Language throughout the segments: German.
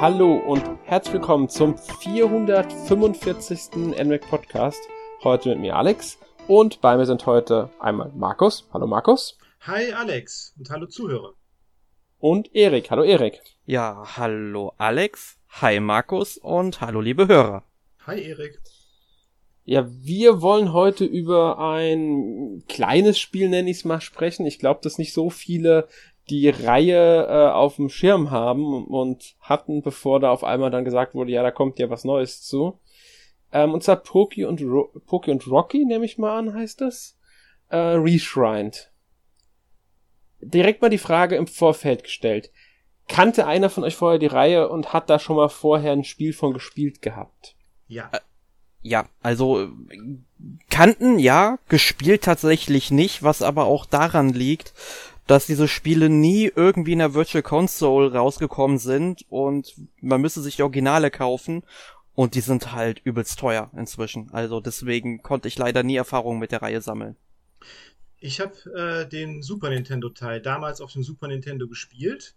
Hallo und herzlich willkommen zum 445. NMAC Podcast. Heute mit mir Alex und bei mir sind heute einmal Markus. Hallo Markus. Hi Alex und hallo Zuhörer. Und Erik. Hallo Erik. Ja, hallo Alex. Hi Markus und hallo liebe Hörer. Hi Erik. Ja, wir wollen heute über ein kleines Spiel, nenne ich es mal, sprechen. Ich glaube, dass nicht so viele die Reihe äh, auf dem Schirm haben und hatten, bevor da auf einmal dann gesagt wurde, ja, da kommt ja was Neues zu. Ähm, und zwar Poki und, Ro Poki und Rocky, nehme ich mal an, heißt das. Äh, Reshrined. Direkt mal die Frage im Vorfeld gestellt. Kannte einer von euch vorher die Reihe und hat da schon mal vorher ein Spiel von gespielt gehabt? Ja. Äh, ja, also kannten ja, gespielt tatsächlich nicht, was aber auch daran liegt, dass diese Spiele nie irgendwie in der Virtual Console rausgekommen sind und man müsste sich die Originale kaufen und die sind halt übelst teuer inzwischen. Also deswegen konnte ich leider nie Erfahrungen mit der Reihe sammeln. Ich habe äh, den Super Nintendo Teil damals auf dem Super Nintendo gespielt,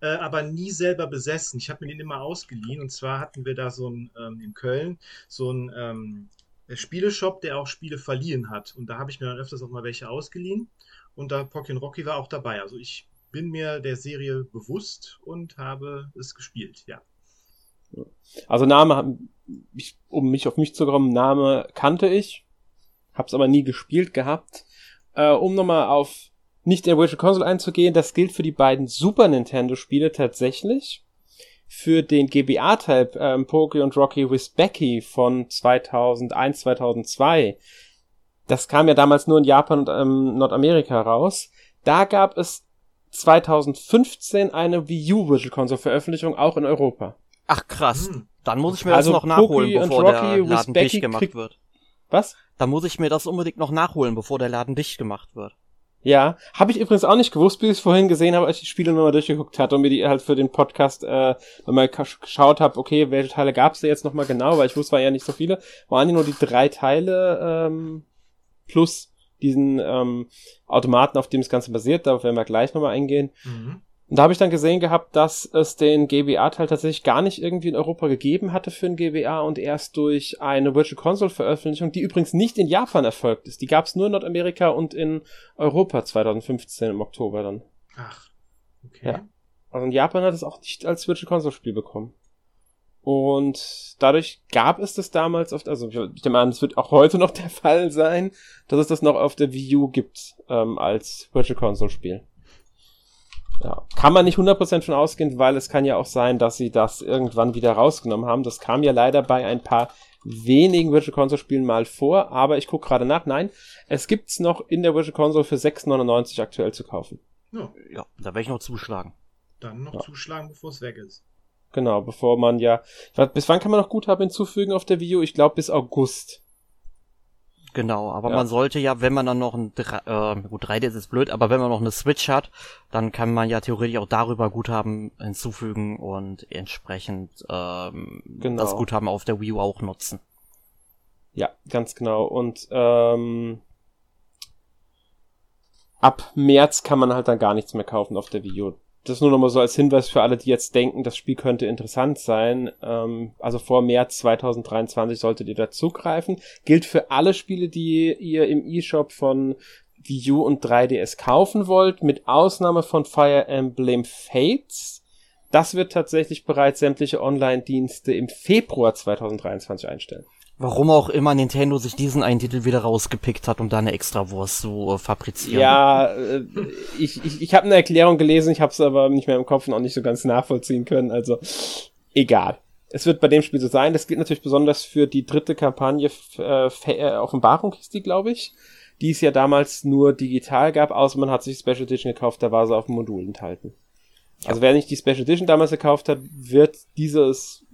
äh, aber nie selber besessen. Ich habe mir den immer ausgeliehen und zwar hatten wir da so ein ähm, in Köln so ein ähm, Spieleshop, der auch Spiele verliehen hat und da habe ich mir dann öfters auch mal welche ausgeliehen und da Pokémon Rocky war auch dabei. Also ich bin mir der Serie bewusst und habe es gespielt, ja. Also Name, um mich auf mich zu kommen, Name kannte ich, hab's aber nie gespielt gehabt. Äh, um nochmal auf nicht der Virtual Console einzugehen, das gilt für die beiden Super Nintendo Spiele tatsächlich. Für den GBA-Teil ähm, Poké Rocky with Becky von 2001, 2002 das kam ja damals nur in Japan und ähm, Nordamerika raus. Da gab es 2015 eine Wii U Virtual Console Veröffentlichung auch in Europa. Ach krass. Hm. Dann muss ich mir also das noch nachholen, Poki bevor der Laden dicht gemacht wird. Was? Dann muss ich mir das unbedingt noch nachholen, bevor der Laden dicht gemacht wird. Ja, habe ich übrigens auch nicht gewusst, bis ich es vorhin gesehen habe, als ich die Spiele nochmal durchgeguckt hatte und mir die halt für den Podcast äh, nochmal geschaut habe, okay, welche Teile gab es da jetzt nochmal genau, weil ich wusste, waren ja nicht so viele. Waren die nur die drei Teile ähm, plus diesen ähm, Automaten, auf dem das Ganze basiert. Darauf werden wir gleich nochmal eingehen. Mhm. Und da habe ich dann gesehen gehabt, dass es den GBA-Teil tatsächlich gar nicht irgendwie in Europa gegeben hatte für den GBA und erst durch eine Virtual Console-Veröffentlichung, die übrigens nicht in Japan erfolgt ist. Die gab es nur in Nordamerika und in Europa 2015 im Oktober dann. Ach, okay. Ja. Also in Japan hat es auch nicht als Virtual Console-Spiel bekommen. Und dadurch gab es das damals oft, also ich denke an, es wird auch heute noch der Fall sein, dass es das noch auf der Wii U gibt ähm, als Virtual Console Spiel. Ja, kann man nicht 100% von ausgehen, weil es kann ja auch sein, dass sie das irgendwann wieder rausgenommen haben. Das kam ja leider bei ein paar wenigen Virtual Console Spielen mal vor, aber ich gucke gerade nach. Nein, es gibt's noch in der Virtual Console für 6,99 aktuell zu kaufen. Ja, ja da werde ich noch zuschlagen. Dann noch ja. zuschlagen, bevor es weg ist. Genau, bevor man ja. Bis wann kann man noch Guthaben hinzufügen auf der Wii U? Ich glaube bis August. Genau, aber ja. man sollte ja, wenn man dann noch ein äh, gut 3D ist blöd, aber wenn man noch eine Switch hat, dann kann man ja theoretisch auch darüber Guthaben hinzufügen und entsprechend ähm, genau. das Guthaben auf der Wii U auch nutzen. Ja, ganz genau. Und ähm, ab März kann man halt dann gar nichts mehr kaufen auf der Wii U das nur nochmal so als Hinweis für alle, die jetzt denken, das Spiel könnte interessant sein. Ähm, also vor März 2023 solltet ihr da zugreifen. Gilt für alle Spiele, die ihr im eShop von Wii U und 3DS kaufen wollt, mit Ausnahme von Fire Emblem Fates. Das wird tatsächlich bereits sämtliche Online-Dienste im Februar 2023 einstellen. Warum auch immer Nintendo sich diesen einen Titel wieder rausgepickt hat, um da eine Extrawurst zu äh, fabrizieren. Ja, äh, ich, ich, ich habe eine Erklärung gelesen, ich habe es aber nicht mehr im Kopf und auch nicht so ganz nachvollziehen können. Also egal. Es wird bei dem Spiel so sein. Das gilt natürlich besonders für die dritte Kampagne äh, äh, Offenbarung hieß die, glaube ich. Die es ja damals nur digital gab, außer man hat sich Special Edition gekauft, da war sie auf dem Modul enthalten. Ja. Also wer nicht die Special Edition damals gekauft hat, wird dieses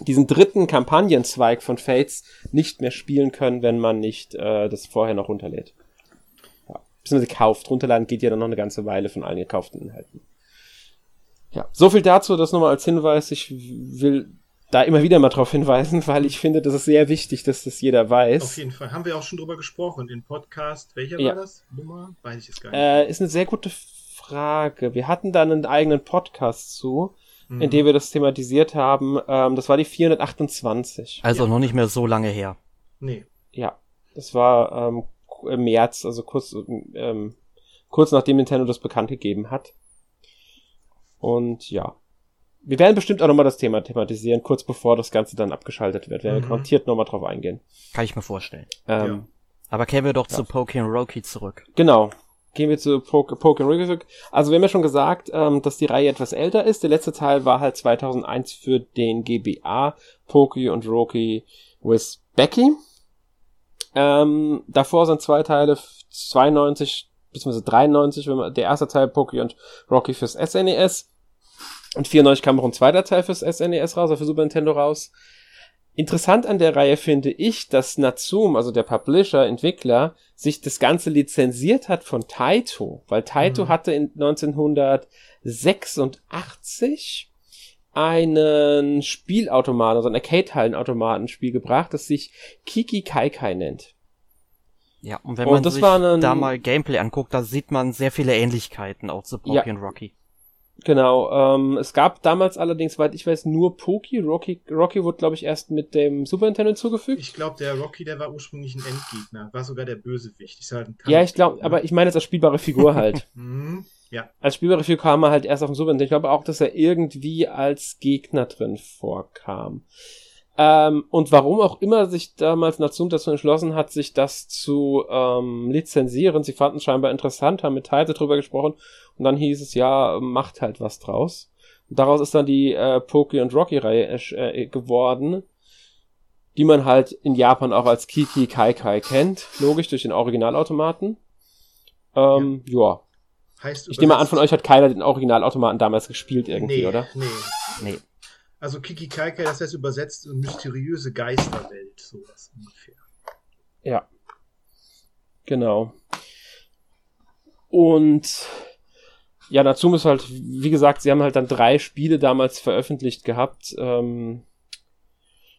diesen dritten Kampagnenzweig von Fates nicht mehr spielen können, wenn man nicht äh, das vorher noch runterlädt. Ja. Beziehungsweise kauft. Runterladen geht ja dann noch eine ganze Weile von allen gekauften Inhalten. Ja, so viel dazu, das nochmal als Hinweis. Ich will da immer wieder mal drauf hinweisen, weil ich finde, das ist sehr wichtig, dass das jeder weiß. Auf jeden Fall. Haben wir auch schon drüber gesprochen. Den Podcast, welcher ja. war das? Nummer? Weiß ich es gar nicht. Äh, ist eine sehr gute Frage. Wir hatten da einen eigenen Podcast zu. mhm. in der wir das thematisiert haben. Ähm, das war die 428. Also ja. noch nicht mehr so lange her. Nee. Ja, das war ähm, im März, also kurz, ähm, kurz nachdem Nintendo das bekannt gegeben hat. Und ja. Wir werden bestimmt auch nochmal das Thema thematisieren, kurz bevor das Ganze dann abgeschaltet wird. Werden mhm. wir garantiert nochmal drauf eingehen. Kann ich mir vorstellen. Ähm, ja. Aber kehren wir doch ja. zu Pokémon Roki zurück. Genau. Gehen wir zu Pokémon Roki zurück. Also wir haben ja schon gesagt, ähm, dass die Reihe etwas älter ist. Der letzte Teil war halt 2001 für den GBA, Poké und Roki with Becky. Ähm, davor sind zwei Teile, 92 bzw. 93, wenn man, der erste Teil Poké und Rocky fürs SNES. E und 94 kam noch ein zweiter Teil fürs SNES e raus, also für Super Nintendo raus. Interessant an der Reihe finde ich, dass Natsum, also der Publisher, Entwickler, sich das Ganze lizenziert hat von Taito, weil Taito mhm. hatte in 1986 einen Spielautomaten, also ein Arcade-Hallenautomatenspiel gebracht, das sich Kiki Kaikai nennt. Ja, und wenn und man sich da mal Gameplay anguckt, da sieht man sehr viele Ähnlichkeiten auch zu Poki ja. und Rocky. Genau, ähm, es gab damals allerdings, soweit ich weiß, nur Poki. Rocky, Rocky wurde, glaube ich, erst mit dem Super Nintendo hinzugefügt. Ich glaube, der Rocky, der war ursprünglich ein Endgegner, war sogar der Bösewicht. Ist halt ein ja, ich glaube, aber ich meine jetzt als spielbare Figur halt. mhm. Ja. Als spielbare Figur kam er halt erst auf dem Super Nintendo. Ich glaube auch, dass er irgendwie als Gegner drin vorkam. Ähm, und warum auch immer sich damals Natsum dazu entschlossen hat, sich das zu ähm, lizenzieren. Sie fanden es scheinbar interessant, haben mit Teile drüber gesprochen und dann hieß es, ja, macht halt was draus. Und daraus ist dann die äh, Poki und Rocky-Reihe äh, geworden, die man halt in Japan auch als Kiki Kai Kai kennt. Logisch, durch den Originalautomaten. Ähm, ja. ja. Heißt ich nehme an, von euch hat keiner den Originalautomaten damals gespielt irgendwie, nee, oder? Nee. Nee. Also Kiki Kaikai, das heißt übersetzt mysteriöse Geisterwelt, sowas ungefähr. Ja. Genau. Und ja, Natsum ist halt, wie gesagt, sie haben halt dann drei Spiele damals veröffentlicht gehabt. Ähm,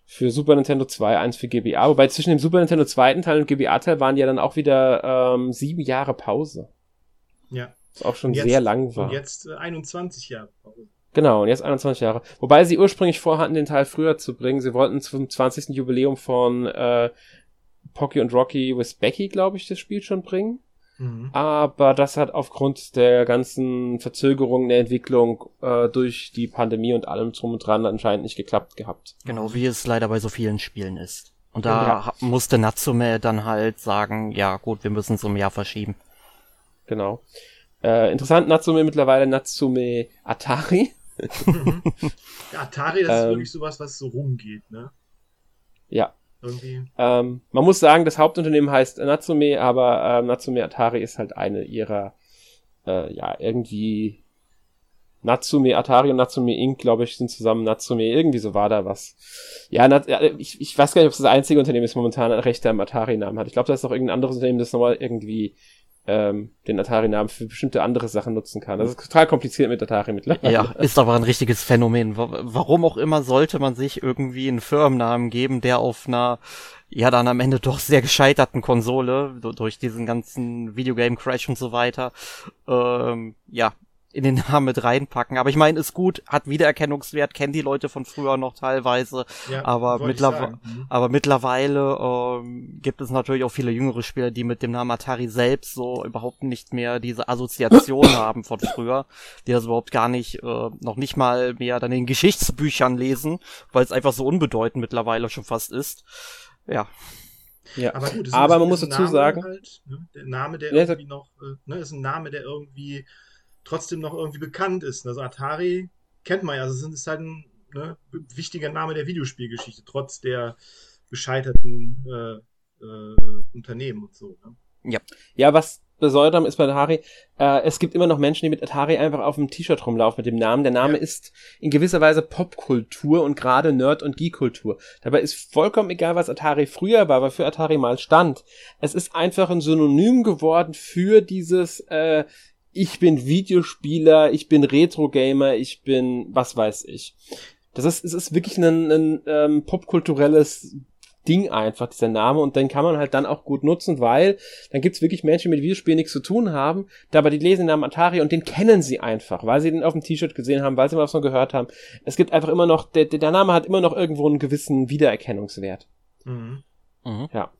für Super Nintendo 2, eins für GBA. Wobei zwischen dem Super Nintendo zweiten Teil und GBA-Teil waren ja dann auch wieder ähm, sieben Jahre Pause. Ja. Was auch schon jetzt, sehr lang war. Und jetzt äh, 21 Jahre Pause. Genau, und jetzt 21 Jahre. Wobei sie ursprünglich vorhatten, den Teil früher zu bringen. Sie wollten zum 20. Jubiläum von äh, Pocky und Rocky with Becky, glaube ich, das Spiel schon bringen. Mhm. Aber das hat aufgrund der ganzen Verzögerung der Entwicklung äh, durch die Pandemie und allem drum und dran anscheinend nicht geklappt gehabt. Genau, wie es leider bei so vielen Spielen ist. Und da ja. musste Natsume dann halt sagen, ja gut, wir müssen es um ein Jahr verschieben. Genau. Äh, interessant, Natsume mittlerweile Natsume Atari. Atari, das ist ähm, wirklich sowas, was so rumgeht, ne? Ja. Irgendwie. Ähm, man muss sagen, das Hauptunternehmen heißt Natsume, aber äh, Natsume Atari ist halt eine ihrer, äh, ja, irgendwie Natsume Atari und Natsume Inc., glaube ich, sind zusammen Natsume, irgendwie so war da was. Ja, Nat ich, ich weiß gar nicht, ob es das einzige Unternehmen ist, momentan ein Rechter im Atari-Namen hat. Ich glaube, da ist noch irgendein anderes Unternehmen, das nochmal irgendwie ähm, den Atari-Namen für bestimmte andere Sachen nutzen kann. Das ist total kompliziert mit Atari mittlerweile. Ja, ist aber ein richtiges Phänomen. Warum auch immer sollte man sich irgendwie einen Firmennamen geben, der auf einer ja dann am Ende doch sehr gescheiterten Konsole durch diesen ganzen Videogame Crash und so weiter ähm, ja in den Namen mit reinpacken. Aber ich meine, ist gut, hat Wiedererkennungswert, kennen die Leute von früher noch teilweise. Ja, aber, mittlerweile, mhm. aber mittlerweile ähm, gibt es natürlich auch viele jüngere Spieler, die mit dem Namen Atari selbst so überhaupt nicht mehr diese Assoziation haben von früher, die das überhaupt gar nicht, äh, noch nicht mal mehr dann in Geschichtsbüchern lesen, weil es einfach so unbedeutend mittlerweile schon fast ist. Ja. Ja, aber, gut, aber man muss dazu Name sagen, halt, ne? der Name, der irgendwie noch, äh, ne, ist ein Name, der irgendwie trotzdem noch irgendwie bekannt ist. Also Atari kennt man ja, also es ist halt ein ne, wichtiger Name der Videospielgeschichte, trotz der gescheiterten äh, äh, Unternehmen und so. Ne? Ja. Ja, was besonders ist bei Atari, äh, es gibt immer noch Menschen, die mit Atari einfach auf dem T-Shirt rumlaufen mit dem Namen. Der Name ja. ist in gewisser Weise Popkultur und gerade Nerd- und Geek-Kultur. Dabei ist vollkommen egal, was Atari früher war, was für Atari mal stand. Es ist einfach ein Synonym geworden für dieses äh, ich bin Videospieler, ich bin Retro-Gamer, ich bin was weiß ich. Das ist, es ist wirklich ein, ein ähm, popkulturelles Ding einfach, dieser Name. Und den kann man halt dann auch gut nutzen, weil dann gibt's wirklich Menschen, die mit Videospielen nichts zu tun haben, aber die lesen den Namen Atari und den kennen sie einfach, weil sie den auf dem T-Shirt gesehen haben, weil sie mal was von gehört haben. Es gibt einfach immer noch, der, der Name hat immer noch irgendwo einen gewissen Wiedererkennungswert. Mhm. Mhm. Ja.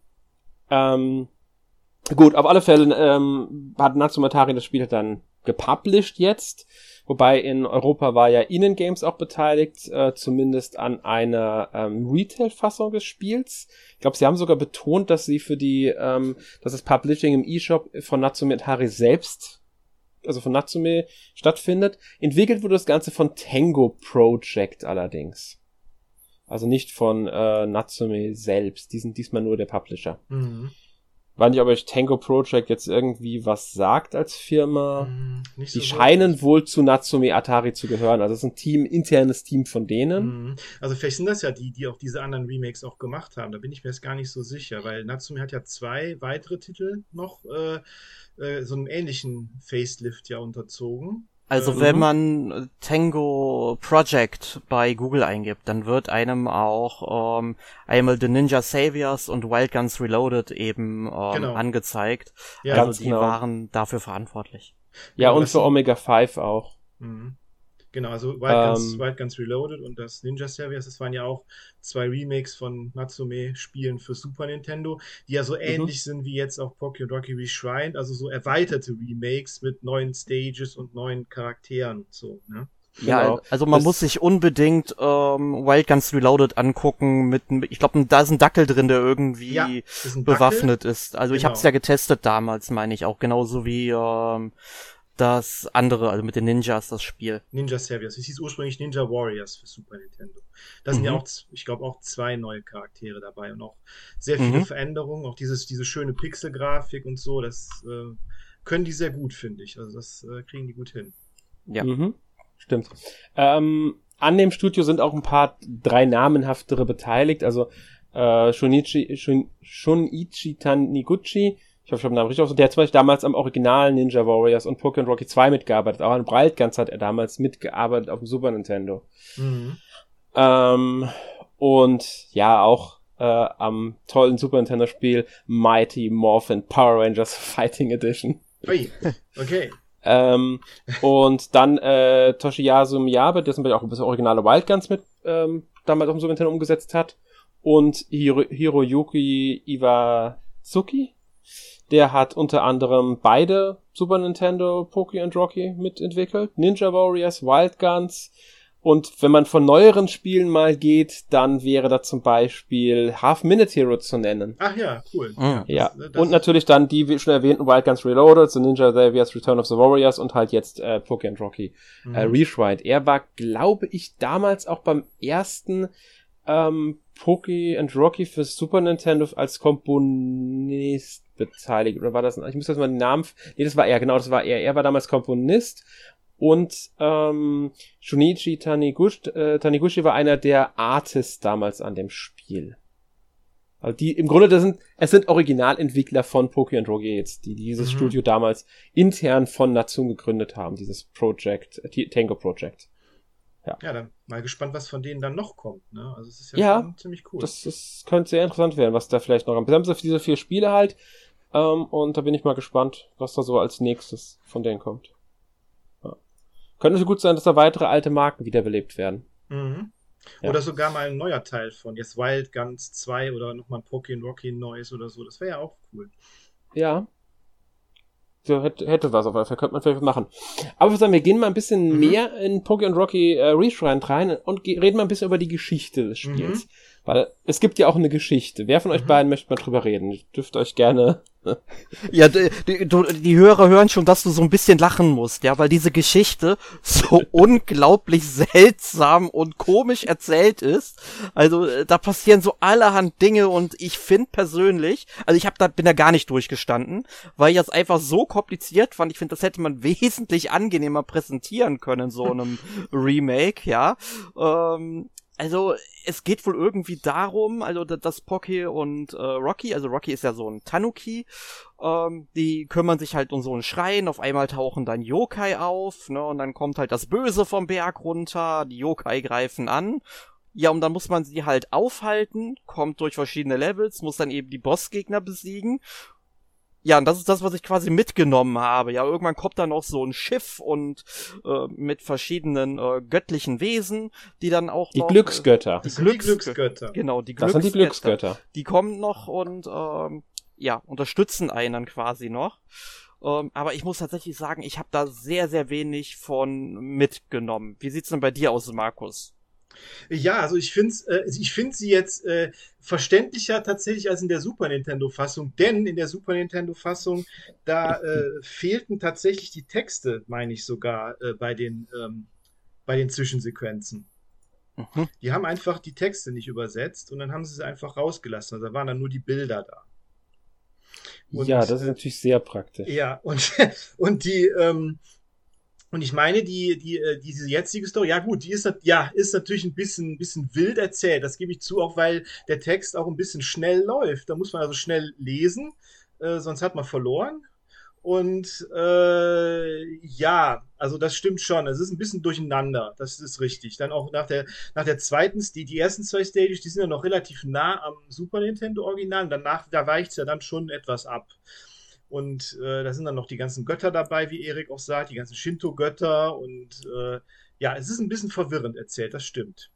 Ähm, gut, auf alle Fälle ähm, hat Natsume Atari das Spiel dann gepublished jetzt. Wobei in Europa war ja Ihnen Games auch beteiligt, äh, zumindest an einer ähm, Retail-Fassung des Spiels. Ich glaube, sie haben sogar betont, dass sie für die, ähm, dass das Publishing im eShop von Natsume Atari selbst, also von Natsume stattfindet. Entwickelt wurde das Ganze von Tango Project allerdings. Also nicht von äh, Natsume selbst. Die sind diesmal nur der Publisher. Mhm. Weiß nicht, ob euch Tango Project jetzt irgendwie was sagt als Firma. Mm, die so scheinen wirklich. wohl zu Natsume Atari zu gehören. Also es ist ein Team, internes Team von denen. Mm. Also vielleicht sind das ja die, die auch diese anderen Remakes auch gemacht haben. Da bin ich mir jetzt gar nicht so sicher, weil Natsume hat ja zwei weitere Titel noch äh, äh, so einem ähnlichen Facelift ja unterzogen. Also mhm. wenn man Tango Project bei Google eingibt, dann wird einem auch ähm, einmal The Ninja Saviors und Wild Guns Reloaded eben ähm, genau. angezeigt. Ja, also die genau. waren dafür verantwortlich. Ja, genau, und für Omega 5 auch. Mhm. Genau, also Wild Guns, ähm, Wild Guns Reloaded und das Ninja Series, das waren ja auch zwei Remakes von Natsume-Spielen für Super Nintendo, die ja so mhm. ähnlich sind wie jetzt auch Pokémon Rocky Reshrined, also so erweiterte Remakes mit neuen Stages und neuen Charakteren und so, ne? Ja, genau. also man das muss sich unbedingt ähm, Wild Guns Reloaded angucken mit, ich glaube, da ist ein Dackel drin, der irgendwie ja, ist bewaffnet ist. Also genau. ich habe es ja getestet damals, meine ich auch, genauso wie ähm, das andere, also mit den Ninjas, das Spiel. Ninja Saviors. Es hieß ursprünglich Ninja Warriors für Super Nintendo. Da sind mhm. ja auch, ich glaube, auch zwei neue Charaktere dabei und auch sehr viele mhm. Veränderungen. Auch dieses, diese schöne Pixelgrafik und so, das äh, können die sehr gut, finde ich. Also das äh, kriegen die gut hin. Ja. Mhm. Stimmt. Ähm, an dem Studio sind auch ein paar drei namenhaftere beteiligt. Also äh, Shunichi, Shun, Shunichi Taniguchi, ich hoffe, ich habe den Namen richtig aus. Der hat zum Beispiel damals am Original Ninja Warriors und Pokémon Rocky 2 mitgearbeitet. Auch an Bright Guns hat er damals mitgearbeitet auf dem Super Nintendo. Mhm. Ähm, und ja, auch äh, am tollen Super Nintendo Spiel Mighty Morphin Power Rangers Fighting Edition. Ui, okay. ähm, und dann äh, Toshiyasu Miyabe, der zum Beispiel auch ein bisschen originale Wild Guns mit ähm, damals auf dem Super Nintendo umgesetzt hat. Und Hiro Hiroyuki Iwazuki, der hat unter anderem beide Super Nintendo Poké und Rocky mitentwickelt. Ninja Warriors, Wild Guns. Und wenn man von neueren Spielen mal geht, dann wäre da zum Beispiel Half Minute Hero zu nennen. Ach ja, cool. Mhm. Ja. Das, das und natürlich dann die schon erwähnten Wild Guns Reloaded, so Ninja Warriors Return of the Warriors und halt jetzt äh, Poké und Rocky mhm. äh, Reshried. Er war, glaube ich, damals auch beim ersten ähm, Poké and Rocky für Super Nintendo als Komponist beteiligt. Oder war das, ich muss das mal den Namen, nee, das war er, genau, das war er. Er war damals Komponist und ähm, Shunichi Taniguchi, äh, Taniguchi war einer der Artists damals an dem Spiel. Also die, im Grunde, das sind, es sind Originalentwickler von Poké und Rogue jetzt, die dieses mhm. Studio damals intern von Natsun gegründet haben, dieses Project, äh, Tango Project. Ja. ja, dann mal gespannt, was von denen dann noch kommt. Ne? Also es ist ja, ja ziemlich cool. Das, das könnte sehr interessant werden, was da vielleicht noch kommt. Haben so diese vier Spiele halt ähm, und da bin ich mal gespannt, was da so als nächstes von denen kommt. Ja. Könnte so gut sein, dass da weitere alte Marken wiederbelebt werden. Mhm. Ja. Oder sogar mal ein neuer Teil von jetzt Wild Guns 2 oder nochmal ein Pokémon Rocky Neues oder so. Das wäre ja auch cool. Ja, hätte, hätte was auf jeden Fall, könnte man vielleicht machen. Aber wir sagen, wir gehen mal ein bisschen mhm. mehr in Pokémon Rocky äh, Reshrine rein und reden mal ein bisschen über die Geschichte des Spiels. Mhm. Weil es gibt ja auch eine Geschichte. Wer von euch mhm. beiden möchte mal drüber reden? Ihr dürft euch gerne. Ja, die, die, die Hörer hören schon, dass du so ein bisschen lachen musst, ja, weil diese Geschichte so unglaublich seltsam und komisch erzählt ist. Also äh, da passieren so allerhand Dinge und ich finde persönlich, also ich hab da bin da gar nicht durchgestanden, weil ich das einfach so kompliziert fand. Ich finde, das hätte man wesentlich angenehmer präsentieren können so einem Remake, ja. Ähm, also es geht wohl irgendwie darum, also dass Pocky und äh, Rocky, also Rocky ist ja so ein Tanuki, ähm, die kümmern sich halt um so einen Schrein, auf einmal tauchen dann Yokai auf, ne, und dann kommt halt das Böse vom Berg runter, die Yokai greifen an Ja, und dann muss man sie halt aufhalten, kommt durch verschiedene Levels, muss dann eben die Bossgegner besiegen. Ja, und das ist das, was ich quasi mitgenommen habe. Ja, irgendwann kommt dann noch so ein Schiff und äh, mit verschiedenen äh, göttlichen Wesen, die dann auch die noch, Glücksgötter. Das sind die Glücksgötter. Genau, die Das sind die Glücksgötter. Die kommen noch und ähm, ja, unterstützen einen dann quasi noch. Ähm, aber ich muss tatsächlich sagen, ich habe da sehr, sehr wenig von mitgenommen. Wie sieht's denn bei dir aus, Markus? Ja, also ich finde äh, ich find sie jetzt äh, verständlicher tatsächlich als in der Super Nintendo-Fassung, denn in der Super Nintendo-Fassung, da äh, fehlten tatsächlich die Texte, meine ich sogar, äh, bei, den, ähm, bei den Zwischensequenzen. Mhm. Die haben einfach die Texte nicht übersetzt und dann haben sie sie einfach rausgelassen. Also da waren dann nur die Bilder da. Und, ja, das ist natürlich sehr praktisch. Ja, und, und die, ähm, und ich meine, die, die, äh, diese jetzige Story, ja gut, die ist, ja, ist natürlich ein bisschen, ein bisschen wild erzählt. Das gebe ich zu, auch weil der Text auch ein bisschen schnell läuft. Da muss man also schnell lesen, äh, sonst hat man verloren. Und äh, ja, also das stimmt schon. Es ist ein bisschen durcheinander. Das ist richtig. Dann auch nach der, nach der zweiten, die, die ersten zwei Stages, die sind ja noch relativ nah am Super Nintendo Original. Danach, da weicht es ja dann schon etwas ab. Und äh, da sind dann noch die ganzen Götter dabei, wie Erik auch sagt, die ganzen Shinto-Götter. Und äh, ja, es ist ein bisschen verwirrend erzählt, das stimmt.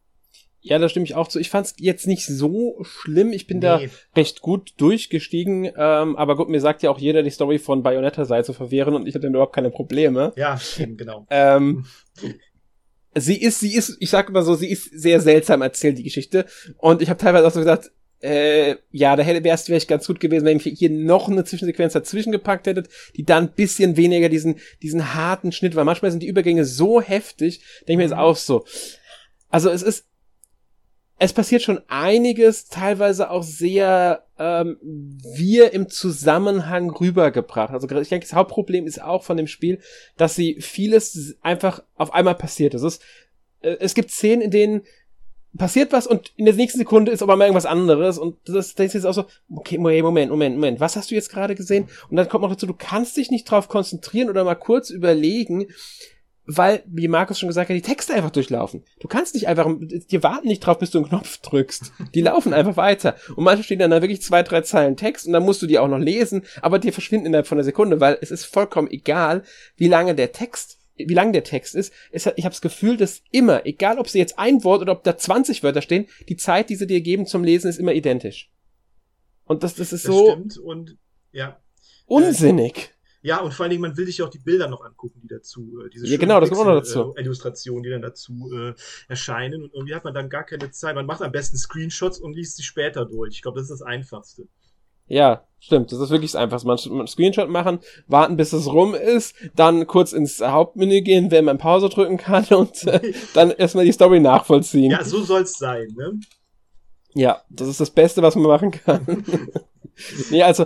Ja, da stimme ich auch zu. Ich fand es jetzt nicht so schlimm. Ich bin nee. da recht gut durchgestiegen. Ähm, aber gut, mir sagt ja auch jeder, die Story von Bayonetta sei zu verwehren und ich hatte überhaupt keine Probleme. Ja, eben, genau. ähm, sie ist, sie ist, ich sag immer so, sie ist sehr seltsam erzählt, die Geschichte. Und ich habe teilweise auch so gesagt, äh, ja, da hätte wäre es vielleicht ganz gut gewesen, wenn ihr hier noch eine Zwischensequenz dazwischen gepackt hättet, die dann ein bisschen weniger diesen, diesen harten Schnitt war. Manchmal sind die Übergänge so heftig, denke ich mir jetzt auch so. Also es ist, es passiert schon einiges, teilweise auch sehr ähm, wir im Zusammenhang rübergebracht. Also ich denke, das Hauptproblem ist auch von dem Spiel, dass sie vieles einfach auf einmal passiert. Es ist, äh, es gibt Szenen, in denen passiert was und in der nächsten Sekunde ist aber mal irgendwas anderes und das, das ist jetzt auch so, okay, Moment, Moment, Moment, was hast du jetzt gerade gesehen? Und dann kommt noch dazu, du kannst dich nicht drauf konzentrieren oder mal kurz überlegen, weil, wie Markus schon gesagt hat, die Texte einfach durchlaufen. Du kannst nicht einfach, die warten nicht drauf, bis du einen Knopf drückst. Die laufen einfach weiter. Und manchmal stehen dann da wirklich zwei, drei Zeilen Text und dann musst du die auch noch lesen, aber die verschwinden innerhalb von einer Sekunde, weil es ist vollkommen egal, wie lange der Text wie lang der Text ist. Es, ich habe das Gefühl, dass immer, egal ob sie jetzt ein Wort oder ob da 20 Wörter stehen, die Zeit, die sie dir geben zum Lesen, ist immer identisch. Und das, das ist das so stimmt und ja. unsinnig. Ja, und vor allen Dingen, man will sich auch die Bilder noch angucken, die dazu, äh, diese ja, genau, das kommt auch noch dazu. Äh, Illustrationen, die dann dazu äh, erscheinen. Und irgendwie hat man dann gar keine Zeit. Man macht am besten Screenshots und liest sie später durch. Ich glaube, das ist das Einfachste. Ja, stimmt. Das ist wirklich das Einfachste. Man, man Screenshot machen, warten, bis es rum ist, dann kurz ins Hauptmenü gehen, wenn man Pause drücken kann und äh, dann erstmal die Story nachvollziehen. Ja, so soll's sein, ne? Ja, das ist das Beste, was man machen kann. nee, also,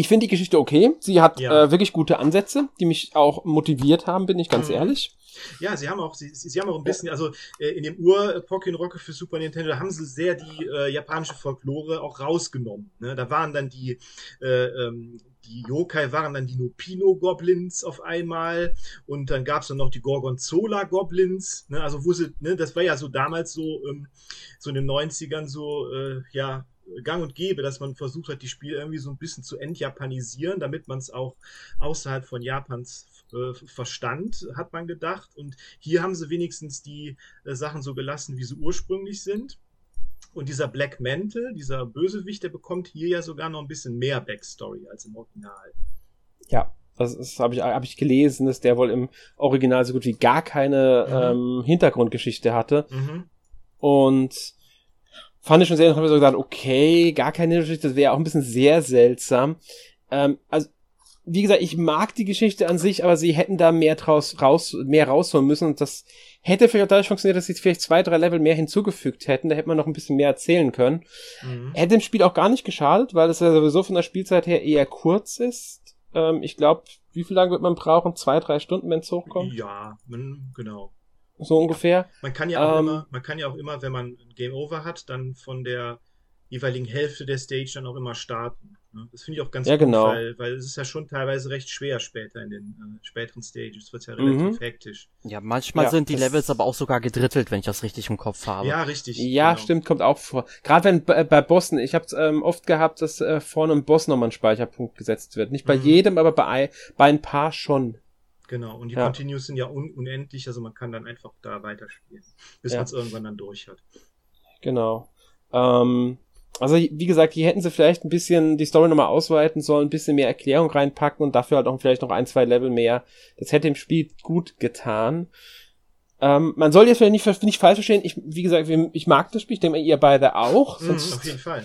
ich finde die Geschichte okay. Sie hat Ja. äh, wirklich gute Ansätze, die mich auch motiviert haben, bin ich ganz Mhm. ehrlich. Ja, sie haben auch, sie, sie haben auch ein bisschen, also äh, in dem Ur-Pokémon Rocket für Super Nintendo, da haben sie sehr die äh, japanische Folklore auch rausgenommen. Ne? Da waren dann die, äh, ähm, die Yokai waren dann die Nopino-Goblins auf einmal und dann gab es dann noch die Gorgonzola-Goblins. Ne? Also wo sie, ne, das war ja so damals so, ähm, so in den 90ern so, äh, ja, gang und gäbe, dass man versucht hat, die Spiele irgendwie so ein bisschen zu entjapanisieren, damit man es auch außerhalb von Japans äh, verstand, hat man gedacht. Und hier haben sie wenigstens die äh, Sachen so gelassen, wie sie ursprünglich sind. Und dieser Black Mantle, dieser Bösewicht, der bekommt hier ja sogar noch ein bisschen mehr Backstory als im Original. Ja, das, das habe ich, hab ich gelesen, dass der wohl im Original so gut wie gar keine ähm, Hintergrundgeschichte hatte. Mhm. Und fand ich schon sehr interessant, hab ich so gedacht, okay, gar keine Geschichte, das wäre auch ein bisschen sehr seltsam. Ähm, also, wie gesagt, ich mag die Geschichte an sich, aber sie hätten da mehr draus raus, mehr rausholen müssen und das hätte vielleicht auch dadurch funktioniert, dass sie vielleicht zwei, drei Level mehr hinzugefügt hätten, da hätte man noch ein bisschen mehr erzählen können. Mhm. Hätte dem Spiel auch gar nicht geschadet, weil es ja sowieso von der Spielzeit her eher kurz ist. Ähm, ich glaube, wie viel lange wird man brauchen? Zwei, drei Stunden, wenn es hochkommt? Ja, genau. So ungefähr. Man kann ja auch Ähm. immer, man kann ja auch immer, wenn man ein Game Over hat, dann von der jeweiligen Hälfte der Stage dann auch immer starten. Ne? Das finde ich auch ganz ja, gut, genau. weil, weil es ist ja schon teilweise recht schwer später in den äh, späteren Stages. Es wird ja relativ Mhm. hektisch. Ja, manchmal Ja, sind die Levels aber auch sogar gedrittelt, wenn ich das richtig im Kopf habe. Ja, richtig. Ja, genau. stimmt, kommt auch vor. Gerade wenn bei, bei Bossen, ich habe ähm, oft gehabt, dass äh, vor einem Boss nochmal ein Speicherpunkt gesetzt wird. Nicht bei Mhm. jedem, aber bei, bei ein paar schon. Genau. Und die Ja. Continues sind ja un unendlich, also man kann dann einfach da weiterspielen, bis Ja. man es irgendwann dann durch hat. Genau. Ähm, also wie gesagt, hier hätten sie vielleicht ein bisschen die Story nochmal ausweiten sollen, ein bisschen mehr Erklärung reinpacken und dafür halt auch vielleicht noch ein, zwei Level mehr. Das hätte dem Spiel gut getan. Ähm, man soll jetzt vielleicht nicht, nicht falsch verstehen. Ich, wie gesagt, ich mag das Spiel. Ich denke mal, ihr beide auch. Mhm, Sonst, auf jeden Fall.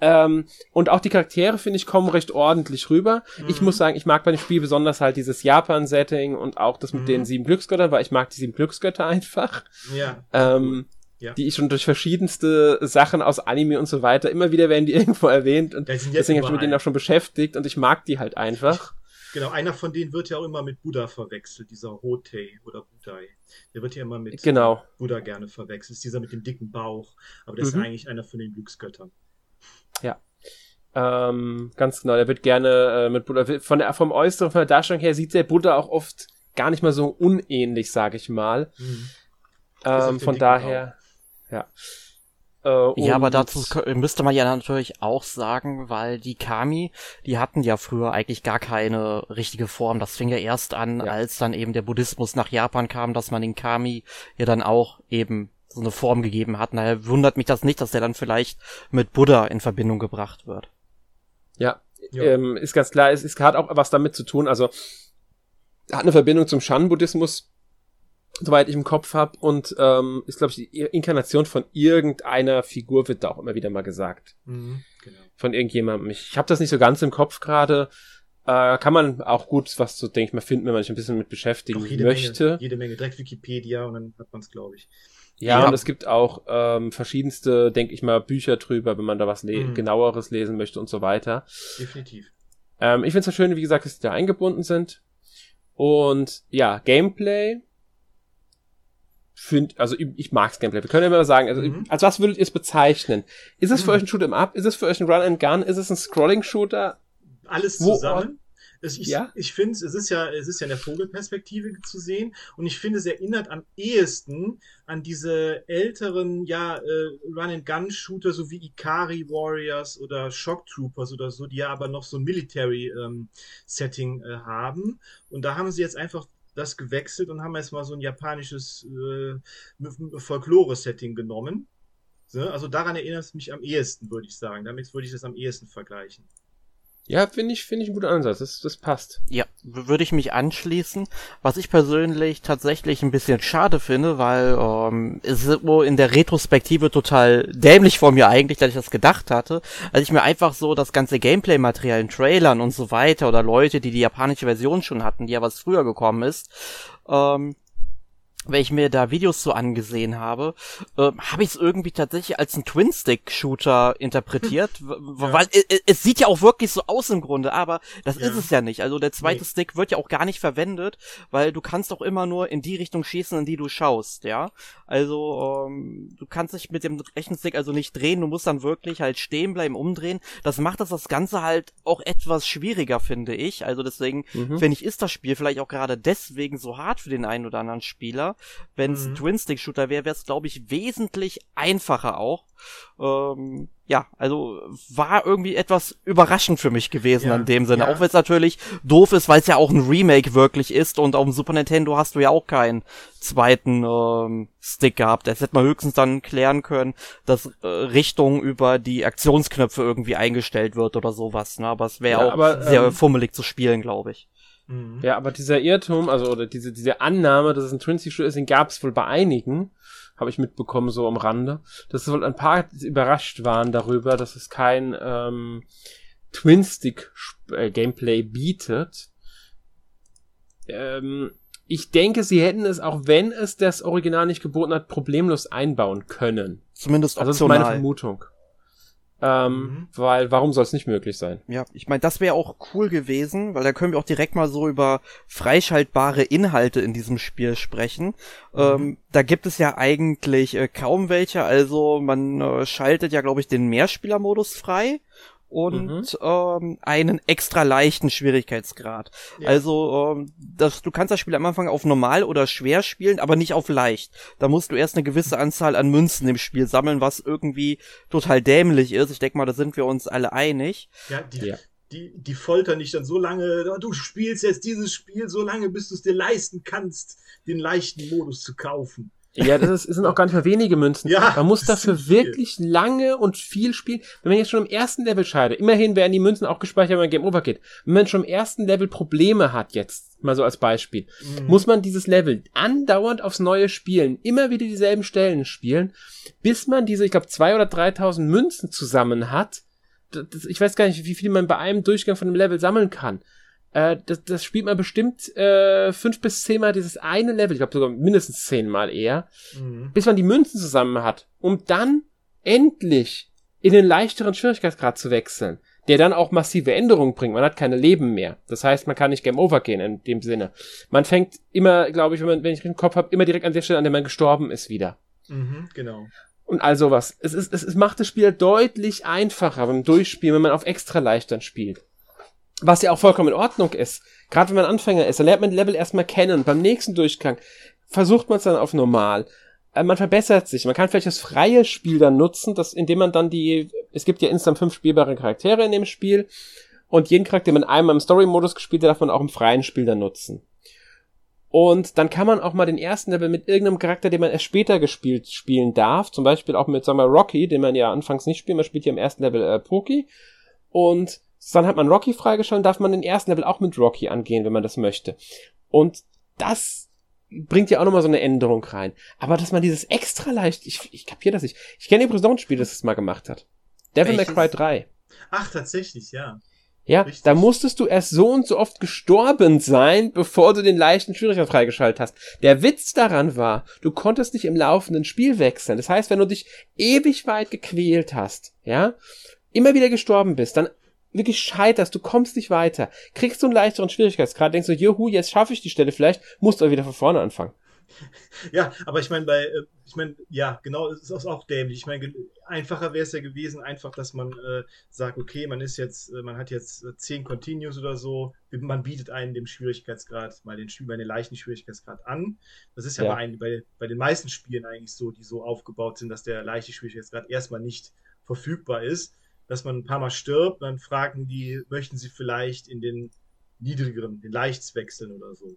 ähm, und auch die Charaktere, finde ich, kommen recht ordentlich rüber. Ich Mhm. muss sagen, ich mag bei dem Spiel besonders halt dieses Japan-Setting und auch das mit Mhm. den sieben Glücksgöttern, weil ich mag die sieben Glücksgötter einfach. Ja. Ähm, Ja. Die ich schon durch verschiedenste Sachen aus Anime und so weiter, immer wieder werden die irgendwo erwähnt und Ja, deswegen habe ich mich mit denen auch schon beschäftigt und ich mag die halt einfach. Genau, einer von denen wird ja auch immer mit Buddha verwechselt, dieser Hotei oder Budai. Der wird ja immer mit Genau. Buddha gerne verwechselt. Ist dieser mit dem dicken Bauch. Aber der ist Mhm. eigentlich einer von den Glücksgöttern. Ähm, ganz genau, der wird gerne äh, mit Buddha, von der, vom Äußeren, von der Darstellung her sieht der Buddha auch oft gar nicht mal so unähnlich, sage ich mal. Mhm. Ähm, von daher, ja. Äh, Ja, aber dazu müsste man ja natürlich auch sagen, weil die Kami, die hatten ja früher eigentlich gar keine richtige Form. Das fing ja erst an, Ja. als dann eben der Buddhismus nach Japan kam, dass man den Kami ja dann auch eben so eine Form gegeben hat. Daher wundert mich das nicht, dass der dann vielleicht mit Buddha in Verbindung gebracht wird. Ja, Ja. Ähm, ist ganz klar, es, es hat auch was damit zu tun, also hat eine Verbindung zum Shan-Buddhismus, soweit ich im Kopf habe, und ähm, ist, glaube ich, die Inkarnation von irgendeiner Figur, wird da auch immer wieder mal gesagt. Mhm. Genau. Von irgendjemandem. Ich, habe das nicht so ganz im Kopf gerade. Äh, kann man auch gut was zu, denke ich mal, finden, wenn man sich ein bisschen mit beschäftigen jede möchte. Menge, jede Menge. Direkt Wikipedia und dann hat man es, glaube ich. Ja, Ja. und es gibt auch ähm, verschiedenste, denke ich mal, Bücher drüber, wenn man da was le Mhm. genaueres lesen möchte und so weiter. Definitiv. Ähm, ich finde es so schön, wie gesagt, dass die da eingebunden sind. Und ja, Gameplay. Find, also ich, ich mag's Gameplay. Wir können ja immer sagen, also Mhm. als was würdet ihr es bezeichnen? Ist es für Mhm. euch ein Shoot'em Up? Ist es für euch ein Run and Gun? Ist es ein Scrolling Shooter? Alles Wo- zusammen. Es, ich Ja? ich finde, es ist ja, es ist ja in der Vogelperspektive zu sehen und ich finde, es erinnert am ehesten an diese älteren, ja, äh, Run-and-Gun-Shooter, so wie Ikari Warriors oder Shock Troopers oder so, die ja aber noch so ein Military-Setting äh, haben. Und da haben sie jetzt einfach das gewechselt und haben jetzt mal so ein japanisches äh, Folklore-Setting genommen. So, also daran erinnert es mich am ehesten, würde ich sagen. Damit würde ich das am ehesten vergleichen. Ja, finde ich, finde ich ein guter Ansatz. Das, das passt. Ja, würde ich mich anschließen. Was ich persönlich tatsächlich ein bisschen schade finde, weil ähm, es ist wohl in der Retrospektive total dämlich von mir eigentlich, dass ich das gedacht hatte. Als ich mir einfach so das ganze Gameplay-Material in Trailern und so weiter oder Leute, die die japanische Version schon hatten, die ja was früher gekommen ist, ähm, wenn ich mir da Videos so angesehen habe, äh, habe ich es irgendwie tatsächlich als ein Twin-Stick-Shooter interpretiert, w- Ja. weil es, es sieht ja auch wirklich so aus im Grunde, aber das Ja. ist es ja nicht. Also der zweite Nee. Stick wird ja auch gar nicht verwendet, weil du kannst auch immer nur in die Richtung schießen, in die du schaust, ja. Also ähm, du kannst dich mit dem rechten Stick also nicht drehen, du musst dann wirklich halt stehen bleiben, umdrehen. Das macht das das Ganze halt auch etwas schwieriger, finde ich. Also deswegen Mhm. finde ich, ist das Spiel vielleicht auch gerade deswegen so hart für den einen oder anderen Spieler. Wenn es ein Mhm. Twin-Stick-Shooter wäre, wäre es, glaube ich, wesentlich einfacher auch. Ähm, ja, also war irgendwie etwas überraschend für mich gewesen Ja, in dem Sinne. ja. Auch wenn es natürlich doof ist, weil es ja auch ein Remake wirklich ist und auf dem Super Nintendo hast du ja auch keinen zweiten ähm, Stick gehabt. Das hätte man höchstens dann klären können, dass äh, Richtung über die Aktionsknöpfe irgendwie eingestellt wird oder sowas. Ne? Aber es wäre Ja, auch aber, sehr ähm, fummelig zu spielen, glaube ich. Mhm. Ja, aber dieser Irrtum, also oder diese, diese Annahme, dass es ein Twin-Stick-Shooter ist, den gab es wohl bei einigen, habe ich mitbekommen, so am Rande, dass wohl ein paar überrascht waren darüber, dass es kein ähm, Twin-Stick-Gameplay bietet. Ähm, ich denke, sie hätten es, auch wenn es das Original nicht geboten hat, problemlos einbauen können. Zumindest Also das ist meine optional. Vermutung. Ähm, Mhm. Weil, warum soll es nicht möglich sein? Ja, ich meine, das wäre auch cool gewesen, weil da können wir auch direkt mal so über freischaltbare Inhalte in diesem Spiel sprechen. Ähm, da gibt es ja eigentlich äh, kaum welche, also man äh, schaltet ja, glaube ich, den Mehrspielermodus frei und mhm. ähm, einen extra leichten Schwierigkeitsgrad. Ja. Also ähm, das, du kannst das Spiel am Anfang auf normal oder schwer spielen, aber nicht auf leicht. Da musst du erst eine gewisse Anzahl an Münzen im Spiel sammeln, was irgendwie total dämlich ist. Ich denke mal, da sind wir uns alle einig. Ja, die, ja. Die, die foltern dich dann so lange, du spielst jetzt dieses Spiel so lange, bis du es dir leisten kannst, den leichten Modus zu kaufen. Ja, das ist, sind auch gar nicht mehr wenige Münzen. Ja, man muss dafür wirklich lange und viel spielen. Wenn man jetzt schon im ersten Level scheidet, immerhin werden die Münzen auch gespeichert, wenn man Game Over geht. Wenn man schon im ersten Level Probleme hat jetzt, mal so als Beispiel, mhm. muss man dieses Level andauernd aufs Neue spielen, immer wieder dieselben Stellen spielen, bis man diese, ich glaube, zwei oder dreitausend Münzen zusammen hat. Das, ich weiß gar nicht, wie viel man bei einem Durchgang von dem Level sammeln kann. Äh, das, das spielt man bestimmt äh, fünf bis zehnmal dieses eine Level, ich glaube sogar mindestens zehnmal eher, mhm. bis man die Münzen zusammen hat, um dann endlich in den leichteren Schwierigkeitsgrad zu wechseln, der dann auch massive Änderungen bringt. Man hat keine Leben mehr. Das heißt, man kann nicht Game Over gehen in dem Sinne. Man fängt immer, glaube ich, wenn, man, wenn ich den Kopf habe, immer direkt an der Stelle, an der man gestorben ist, wieder. Mhm, genau. Und all sowas. Es, ist, es, es macht das Spiel deutlich einfacher beim Durchspielen, wenn man auf extra leichtern spielt. Was ja auch vollkommen in Ordnung ist. Gerade wenn man Anfänger ist, dann lernt man Level erstmal kennen. Beim nächsten Durchgang versucht man es dann auf normal. Äh, man verbessert sich. Man kann vielleicht das freie Spiel dann nutzen, das, indem man dann die, es gibt ja insgesamt fünf spielbare Charaktere in dem Spiel. Und jeden Charakter, den man einmal im Story-Modus gespielt hat, darf man auch im freien Spiel dann nutzen. Und dann kann man auch mal den ersten Level mit irgendeinem Charakter, den man erst später gespielt spielen darf. Zum Beispiel auch mit, sagen wir, Rocky, den man ja anfangs nicht spielt. Man spielt ja im ersten Level äh, Poki. Und dann hat man Rocky freigeschaltet, darf man den ersten Level auch mit Rocky angehen, wenn man das möchte. Und das bringt ja auch nochmal so eine Änderung rein. Aber dass man dieses extra leicht, ich, ich kapiere das nicht. Ich kenne übrigens noch ein Spiel, das es mal gemacht hat. Devil May Cry 3. Ach, tatsächlich, ja. Ja, Richtig. da musstest du erst so und so oft gestorben sein, bevor du den leichten Schwierigkeit freigeschaltet hast. Der Witz daran war, du konntest nicht im laufenden Spiel wechseln. Das heißt, wenn du dich ewig weit gequält hast, ja, immer wieder gestorben bist, dann wirklich scheiterst, du kommst nicht weiter, kriegst du einen leichteren Schwierigkeitsgrad, denkst du, juhu, jetzt schaffe ich die Stelle vielleicht, musst du aber wieder von vorne anfangen. Ja, aber ich meine, bei, äh, ich meine, ja, genau, es ist auch dämlich. Ich meine, einfacher wäre es ja gewesen, einfach, dass man äh, sagt, okay, man ist jetzt, äh, man hat jetzt äh, zehn Continues oder so, man bietet einen dem Schwierigkeitsgrad, mal den, mal den leichten Schwierigkeitsgrad an. Das ist ja, ja. Bei, ein, bei, bei den meisten Spielen eigentlich so, die so aufgebaut sind, dass der leichte Schwierigkeitsgrad erstmal nicht verfügbar ist dass man ein paar Mal stirbt, dann fragen die, möchten sie vielleicht in den niedrigeren, den Leichts wechseln oder so.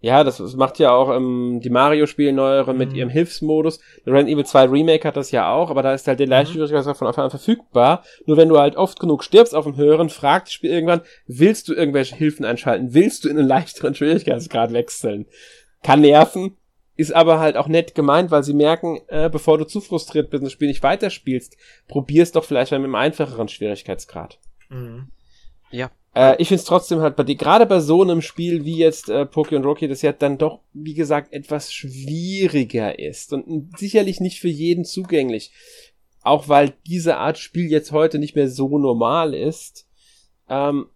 Ja, das, das macht ja auch ähm, die Mario-Spiele neuere mhm. mit ihrem Hilfsmodus. Resident Evil 2 Remake hat das ja auch, aber da ist halt der Leichtschwierigkeitsgrad mhm. von Anfang an verfügbar. Nur wenn du halt oft genug stirbst auf dem höheren, fragt das Spiel irgendwann, willst du irgendwelche Hilfen einschalten? Willst du in einen leichteren Schwierigkeitsgrad wechseln? Kann nerven, ist aber halt auch nett gemeint, weil sie merken, äh, bevor du zu frustriert bist und das Spiel nicht weiterspielst, probier's doch vielleicht mal mit einem einfacheren Schwierigkeitsgrad. Mhm. Ja. Äh, ich finde es trotzdem halt bei dir, gerade bei so einem Spiel wie jetzt äh, Pokémon Rocky, das ja dann doch, wie gesagt, etwas schwieriger ist und sicherlich nicht für jeden zugänglich. Auch weil diese Art Spiel jetzt heute nicht mehr so normal ist. Ähm,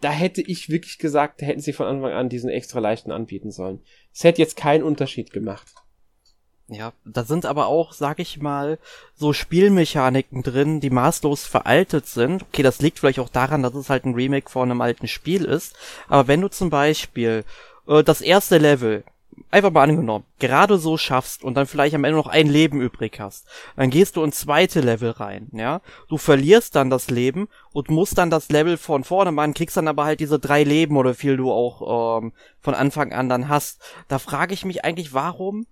da hätte ich wirklich gesagt, da hätten sie von Anfang an diesen extra leichten anbieten sollen. Es hätte jetzt keinen Unterschied gemacht. Ja, da sind aber auch, sag ich mal, so Spielmechaniken drin, die maßlos veraltet sind. Okay, das liegt vielleicht auch daran, dass es halt ein Remake von einem alten Spiel ist. Aber wenn du zum Beispiel äh, das erste Level einfach mal angenommen, gerade so schaffst und dann vielleicht am Ende noch ein Leben übrig hast, dann gehst du ins zweite Level rein, ja. Du verlierst dann das Leben und musst dann das Level von vorne machen, kriegst dann aber halt diese drei Leben oder viel du auch ähm, von Anfang an dann hast. Da frage ich mich eigentlich, warum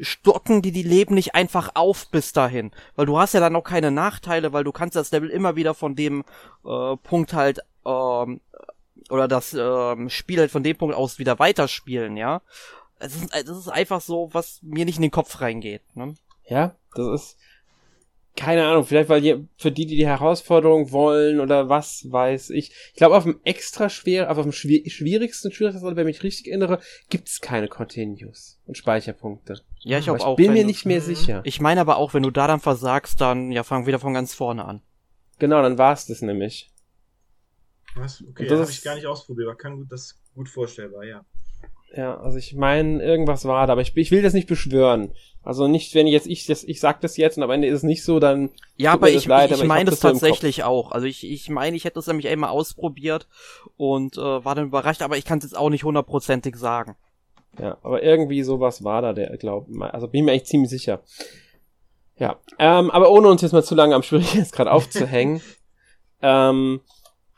stocken die die Leben nicht einfach auf bis dahin? Weil du hast ja dann auch keine Nachteile, weil du kannst das Level immer wieder von dem äh, Punkt halt ähm, oder das ähm, Spiel halt von dem Punkt aus wieder weiterspielen, ja es ist, es ist einfach so, was mir nicht in den Kopf reingeht. Ne? Ja, das ist keine Ahnung, vielleicht weil ihr, für die, die die Herausforderung wollen oder was weiß ich. Ich glaube, auf dem extra schwer, auf dem schwierigsten Schwierigkeitsgrad, wenn ich mich richtig erinnere, gibt es keine Continues und Speicherpunkte. Ja, ich glaube auch. Ich bin mir nicht mehr sicher. Ich meine aber auch, wenn du da dann versagst, dann ja, fang wieder von ganz vorne an. Genau, dann war's das nämlich. Was? Okay, das habe ich gar nicht ausprobiert, aber kann gut, das gut vorstellbar, ja. Ja, also ich meine, irgendwas war da, aber ich, ich will das nicht beschwören. Also nicht, wenn jetzt ich das, ich sag das jetzt und am Ende ist es nicht so, dann. Ja, aber ich, leid, ich, ich meine es tatsächlich auch. Also ich, ich meine, ich hätte es nämlich einmal ausprobiert und äh, war dann überrascht, aber ich kann es jetzt auch nicht hundertprozentig sagen. Ja, aber irgendwie sowas war da, der glaub, also bin ich mir echt ziemlich sicher. Ja, ähm, aber ohne uns jetzt mal zu lange am Schwierigkeitsgrad aufzuhängen. ähm,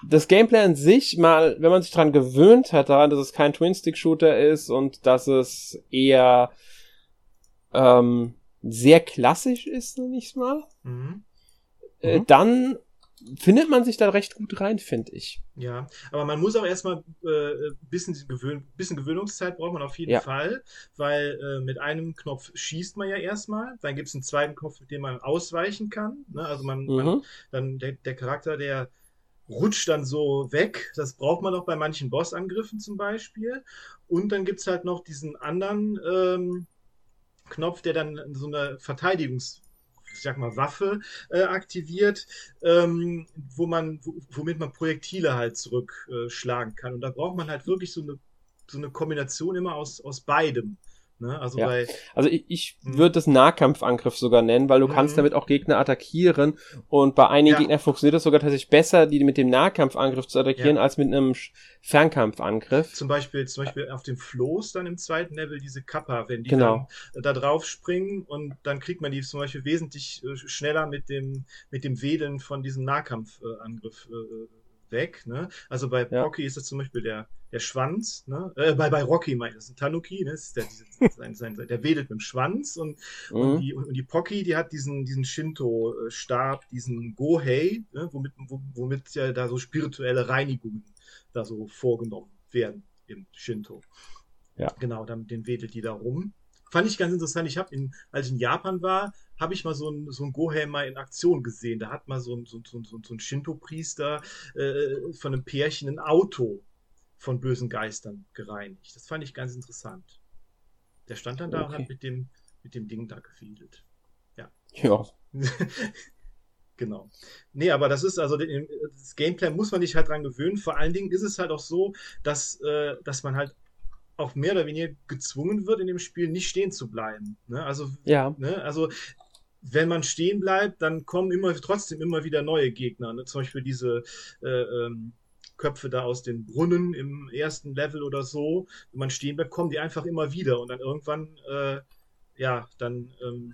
das Gameplay an sich, mal, wenn man sich dran gewöhnt hat, daran, dass es kein Twin-Stick-Shooter ist und dass es eher ähm, sehr klassisch ist, nenne ich mal, mhm. Äh, mhm. dann findet man sich da recht gut rein, finde ich. Ja, aber man muss auch erstmal äh, bisschen, gewöhn bisschen Gewöhnungszeit braucht man auf jeden ja. Fall, weil äh, mit einem Knopf schießt man ja erstmal, dann gibt es einen zweiten Knopf, mit dem man ausweichen kann. Ne? Also man, mhm. man dann der, der Charakter, der rutscht dann so weg. Das braucht man auch bei manchen Bossangriffen zum Beispiel. Und dann gibt es halt noch diesen anderen ähm, Knopf, der dann so eine Verteidigungs- ich sag mal, Waffe äh, aktiviert, ähm, wo man, womit man Projektile halt zurückschlagen äh, kann. Und da braucht man halt wirklich so eine, so eine Kombination immer aus, aus beidem. Ne? Also, ja. bei, also ich, ich hm. würde das Nahkampfangriff sogar nennen, weil du mhm. kannst damit auch Gegner attackieren und bei einigen ja. Gegnern funktioniert das sogar tatsächlich besser, die mit dem Nahkampfangriff zu attackieren, ja. als mit einem Fernkampfangriff. Zum Beispiel, zum Beispiel auf dem Floß dann im zweiten Level diese Kappa, wenn die genau. dann da drauf springen und dann kriegt man die zum Beispiel wesentlich äh, schneller mit dem, mit dem Wedeln von diesem Nahkampfangriff äh, weg. Ne? Also bei ja. Rocky ist das zum Beispiel der, der Schwanz. Ne? Äh, bei, bei Rocky meine ich, das ist ein Tanuki, ne? das ist der, diese, sein, sein, der wedelt mit dem Schwanz und, mhm. und, die, und die Pocky, die hat diesen, diesen Shinto-Stab, diesen Gohei, ne? womit, womit ja da so spirituelle Reinigungen da so vorgenommen werden im Shinto. Ja. Genau, dann, den wedelt die da rum. Fand ich ganz interessant. Ich habe, als ich in Japan war, habe ich mal so ein, so ein Gohei mal in Aktion gesehen. Da hat mal so ein, so, so, so, so ein Shinto-Priester äh, von einem Pärchen ein Auto von bösen Geistern gereinigt. Das fand ich ganz interessant. Der stand dann da okay. und hat mit dem, mit dem Ding da gefädelt. Ja. Ja. genau. Nee, aber das ist also das Gameplay muss man sich halt dran gewöhnen. Vor allen Dingen ist es halt auch so, dass, äh, dass man halt auch mehr oder weniger gezwungen wird, in dem Spiel nicht stehen zu bleiben. Ne? Also, ja. ne? also wenn man stehen bleibt, dann kommen immer trotzdem immer wieder neue Gegner. Ne? Zum Beispiel diese äh, ähm, Köpfe da aus den Brunnen im ersten Level oder so. Wenn man stehen bleibt, kommen die einfach immer wieder und dann irgendwann, äh, ja, dann ähm,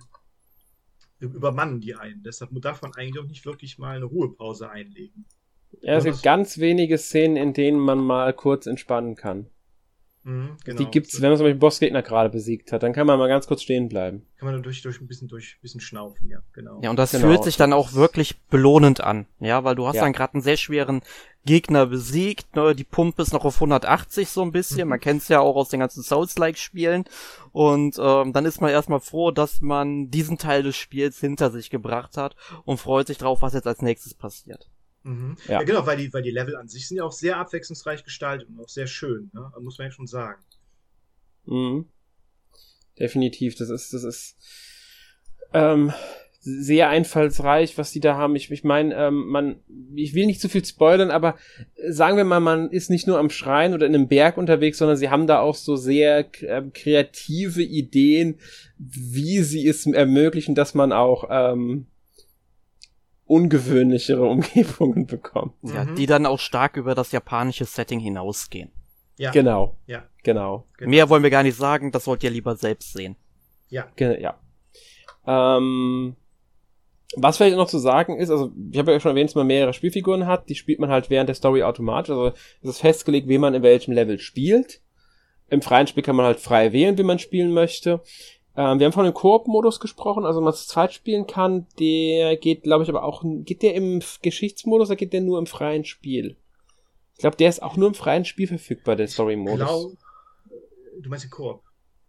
übermannen die einen. Deshalb darf man eigentlich auch nicht wirklich mal eine Ruhepause einlegen. Ja, es gibt ganz wenige Szenen, in denen man mal kurz entspannen kann. Mhm, genau. Die gibt's, wenn man zum Beispiel Bossgegner gerade besiegt hat, dann kann man mal ganz kurz stehen bleiben. Kann man durch, durch ein bisschen, durch ein bisschen schnaufen, ja, genau. Ja, und das genau. fühlt sich dann auch wirklich belohnend an, ja, weil du hast ja. dann gerade einen sehr schweren Gegner besiegt, ne, die Pumpe ist noch auf 180 so ein bisschen, mhm. man kennt's ja auch aus den ganzen Souls-like-Spielen und ähm, dann ist man erstmal froh, dass man diesen Teil des Spiels hinter sich gebracht hat und freut sich drauf, was jetzt als nächstes passiert. Mhm. Ja. ja. genau, weil die, weil die Level an sich sind ja auch sehr abwechslungsreich gestaltet und auch sehr schön, ne? muss man ja schon sagen. Mhm. Definitiv, das ist, das ist ähm, sehr einfallsreich, was die da haben. Ich, ich meine, ähm, man, ich will nicht zu viel spoilern, aber sagen wir mal, man ist nicht nur am Schrein oder in einem Berg unterwegs, sondern sie haben da auch so sehr äh, kreative Ideen, wie sie es ermöglichen, dass man auch ähm, ungewöhnlichere Umgebungen bekommen. Ja, mhm. die dann auch stark über das japanische Setting hinausgehen. Ja. Genau. Ja. Genau. genau. Mehr wollen wir gar nicht sagen, das wollt ihr lieber selbst sehen. Ja. Ge ja. Ähm, was vielleicht noch zu sagen ist, also ich habe ja schon erwähnt, dass man mehrere Spielfiguren hat, die spielt man halt während der Story automatisch. Also es ist festgelegt, wie man in welchem Level spielt. Im freien Spiel kann man halt frei wählen, wie man spielen möchte. Ähm, wir haben von dem Koop-Modus gesprochen, also man zu zweit spielen kann. Der geht, glaube ich, aber auch, geht der im Geschichtsmodus oder geht der nur im freien Spiel? Ich glaube, der ist auch nur im freien Spiel verfügbar, der Story-Modus. Du meinst den Koop?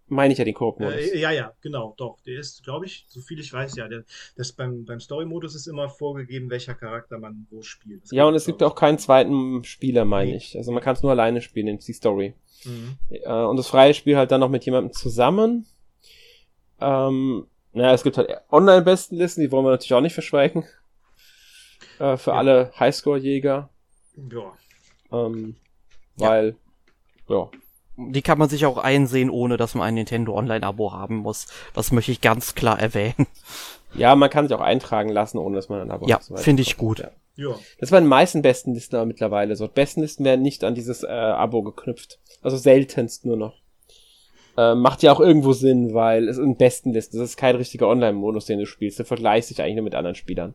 Meine ich ja den Koop-Modus. Äh, ja, ja, genau, doch. Der ist, glaube ich, so viel ich weiß, ja. Der, das beim, beim Story-Modus ist immer vorgegeben, welcher Charakter man wo spielt. Das ja, und es gibt auch keinen zweiten Spieler, meine nee. ich. Also man kann es nur alleine spielen, die Story. Mhm. Äh, und das freie Spiel halt dann noch mit jemandem zusammen. Ähm, naja, es gibt halt Online-Bestenlisten, die wollen wir natürlich auch nicht verschweigen. Äh, für ja. alle Highscore-Jäger. Ja. Ähm, weil, ja. ja. die kann man sich auch einsehen, ohne dass man ein Nintendo Online-Abo haben muss. Das möchte ich ganz klar erwähnen. Ja, man kann sich auch eintragen lassen, ohne dass man ein Abo ja, hat. Ja, finde ich gut. Ja. Ja. Das war in den meisten Bestenlisten aber mittlerweile so. Bestenlisten werden nicht an dieses äh, Abo geknüpft. Also seltenst nur noch. Äh, macht ja auch irgendwo Sinn, weil es in Bestenlisten, das ist kein richtiger Online-Modus, den du spielst. Du vergleichst dich eigentlich nur mit anderen Spielern.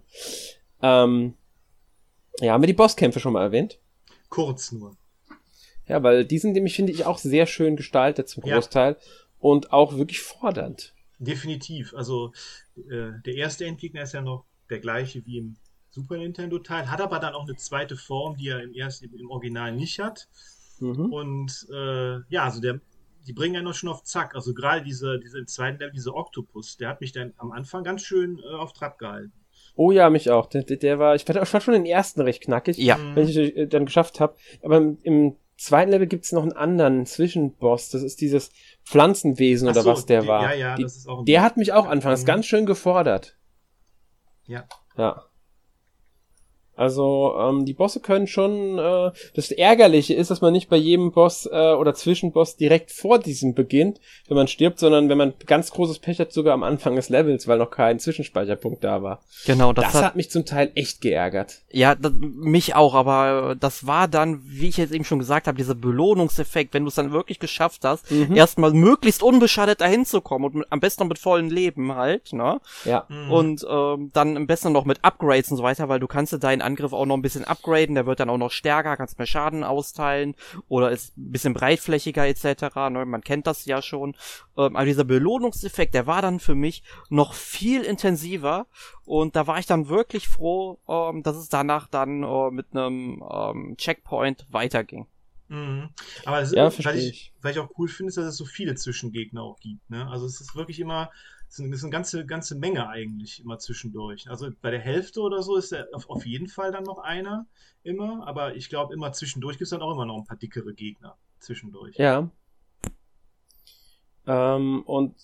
Ähm, ja, haben wir die Bosskämpfe schon mal erwähnt? Kurz nur. Ja, weil die sind nämlich, finde ich, auch sehr schön gestaltet zum Großteil ja. und auch wirklich fordernd. Definitiv. Also äh, der erste Endgegner ist ja noch der gleiche wie im Super Nintendo-Teil, hat aber dann auch eine zweite Form, die er im ersten, im Original nicht hat. Mhm. Und äh, ja, also der, die bringen ja noch schon auf Zack. Also gerade diese, diese im zweiten Level, dieser Oktopus, der hat mich dann am Anfang ganz schön äh, auf Trab gehalten. Oh ja, mich auch. Der, der war, ich fand, ich fand schon den ersten recht knackig, ja. wenn ich äh, dann geschafft habe. Aber im, im zweiten Level gibt es noch einen anderen Zwischenboss. Das ist dieses Pflanzenwesen Ach oder so, was der die, war. Ja, ja, die, das ist auch der hat mich auch anfangs mhm. ganz schön gefordert. Ja. Ja. Also ähm, die Bosse können schon. Äh, das Ärgerliche ist, dass man nicht bei jedem Boss äh, oder Zwischenboss direkt vor diesem beginnt, wenn man stirbt, sondern wenn man ganz großes Pech hat, sogar am Anfang des Levels, weil noch kein Zwischenspeicherpunkt da war. Genau, das, das hat, hat, mich zum Teil echt geärgert. Ja, das, mich auch, aber das war dann, wie ich jetzt eben schon gesagt habe, dieser Belohnungseffekt, wenn du es dann wirklich geschafft hast, mhm. erstmal möglichst unbeschadet dahin zu kommen und mit, am besten noch mit vollem Leben halt, ne? Ja. Mhm. Und ähm, dann am besten noch mit Upgrades und so weiter, weil du kannst dir deinen Angriff auch noch ein bisschen upgraden, der wird dann auch noch stärker, kannst mehr Schaden austeilen oder ist ein bisschen breitflächiger etc. Ne? Man kennt das ja schon. Ähm, aber dieser Belohnungseffekt, der war dann für mich noch viel intensiver und da war ich dann wirklich froh, ähm, dass es danach dann äh, mit einem ähm, Checkpoint weiterging. Mhm. Aber das, ja, ist, weil, ich, weil ich auch cool finde, ist, dass es so viele Zwischengegner auch gibt. Ne? Also es ist wirklich immer, es ist, eine ganze, ganze Menge eigentlich immer zwischendurch. Also bei der Hälfte oder so ist auf, auf jeden Fall dann noch einer immer, aber ich glaube immer zwischendurch gibt es dann auch immer noch ein paar dickere Gegner zwischendurch. Ja. Ähm, und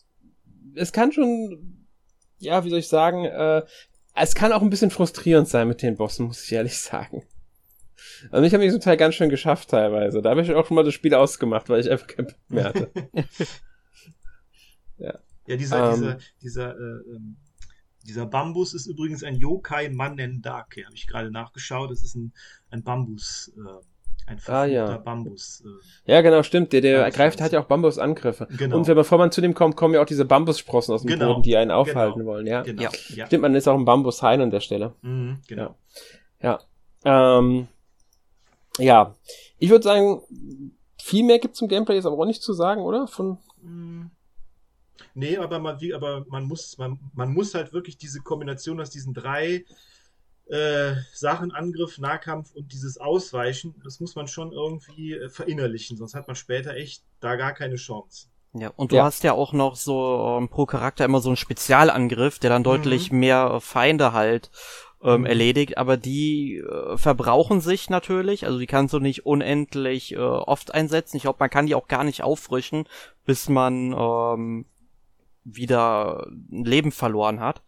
es kann schon, ja, wie soll ich sagen, äh, es kann auch ein bisschen frustrierend sein mit den Bossen, muss ich ehrlich sagen. Also ich habe mich zum Teil ganz schön geschafft teilweise. Da habe ich auch schon mal das Spiel ausgemacht, weil ich einfach keinen Bock mehr hatte. ja. Ja, dieser, ähm, dieser, dieser, äh, ähm, dieser Bambus ist übrigens ein Yokai Manendake, habe ich gerade nachgeschaut. Das ist ein, ein Bambus, äh, ein ah, ja. Bambus. Äh, ja, genau, stimmt. Der, der greift, hat ja auch Bambusangriffe. Genau. Und wenn, bevor man zu dem kommt, kommen ja auch diese Bambussprossen aus dem genau. Boden, die einen aufhalten genau. wollen, ja? Genau. Ja. ja. Stimmt, man ist auch ein Bambushain an der Stelle. Mhm, genau. Ja. ja. Ähm, ja. Ich würde sagen, viel mehr gibt zum Gameplay jetzt aber auch nicht zu sagen, oder? Von. Mhm. Nee, aber man, wie, aber man muss, man, man muss halt wirklich diese Kombination aus diesen drei äh, Sachen, Angriff, Nahkampf und dieses Ausweichen, das muss man schon irgendwie äh, verinnerlichen, sonst hat man später echt da gar keine Chance. Ja, und du ja. hast ja auch noch so ähm, pro Charakter immer so einen Spezialangriff, der dann deutlich mhm. mehr Feinde halt ähm, mhm. erledigt, aber die äh, verbrauchen sich natürlich, also die kannst du nicht unendlich äh, oft einsetzen. Ich glaube, man kann die auch gar nicht auffrischen, bis man ähm, wieder ein Leben verloren hat.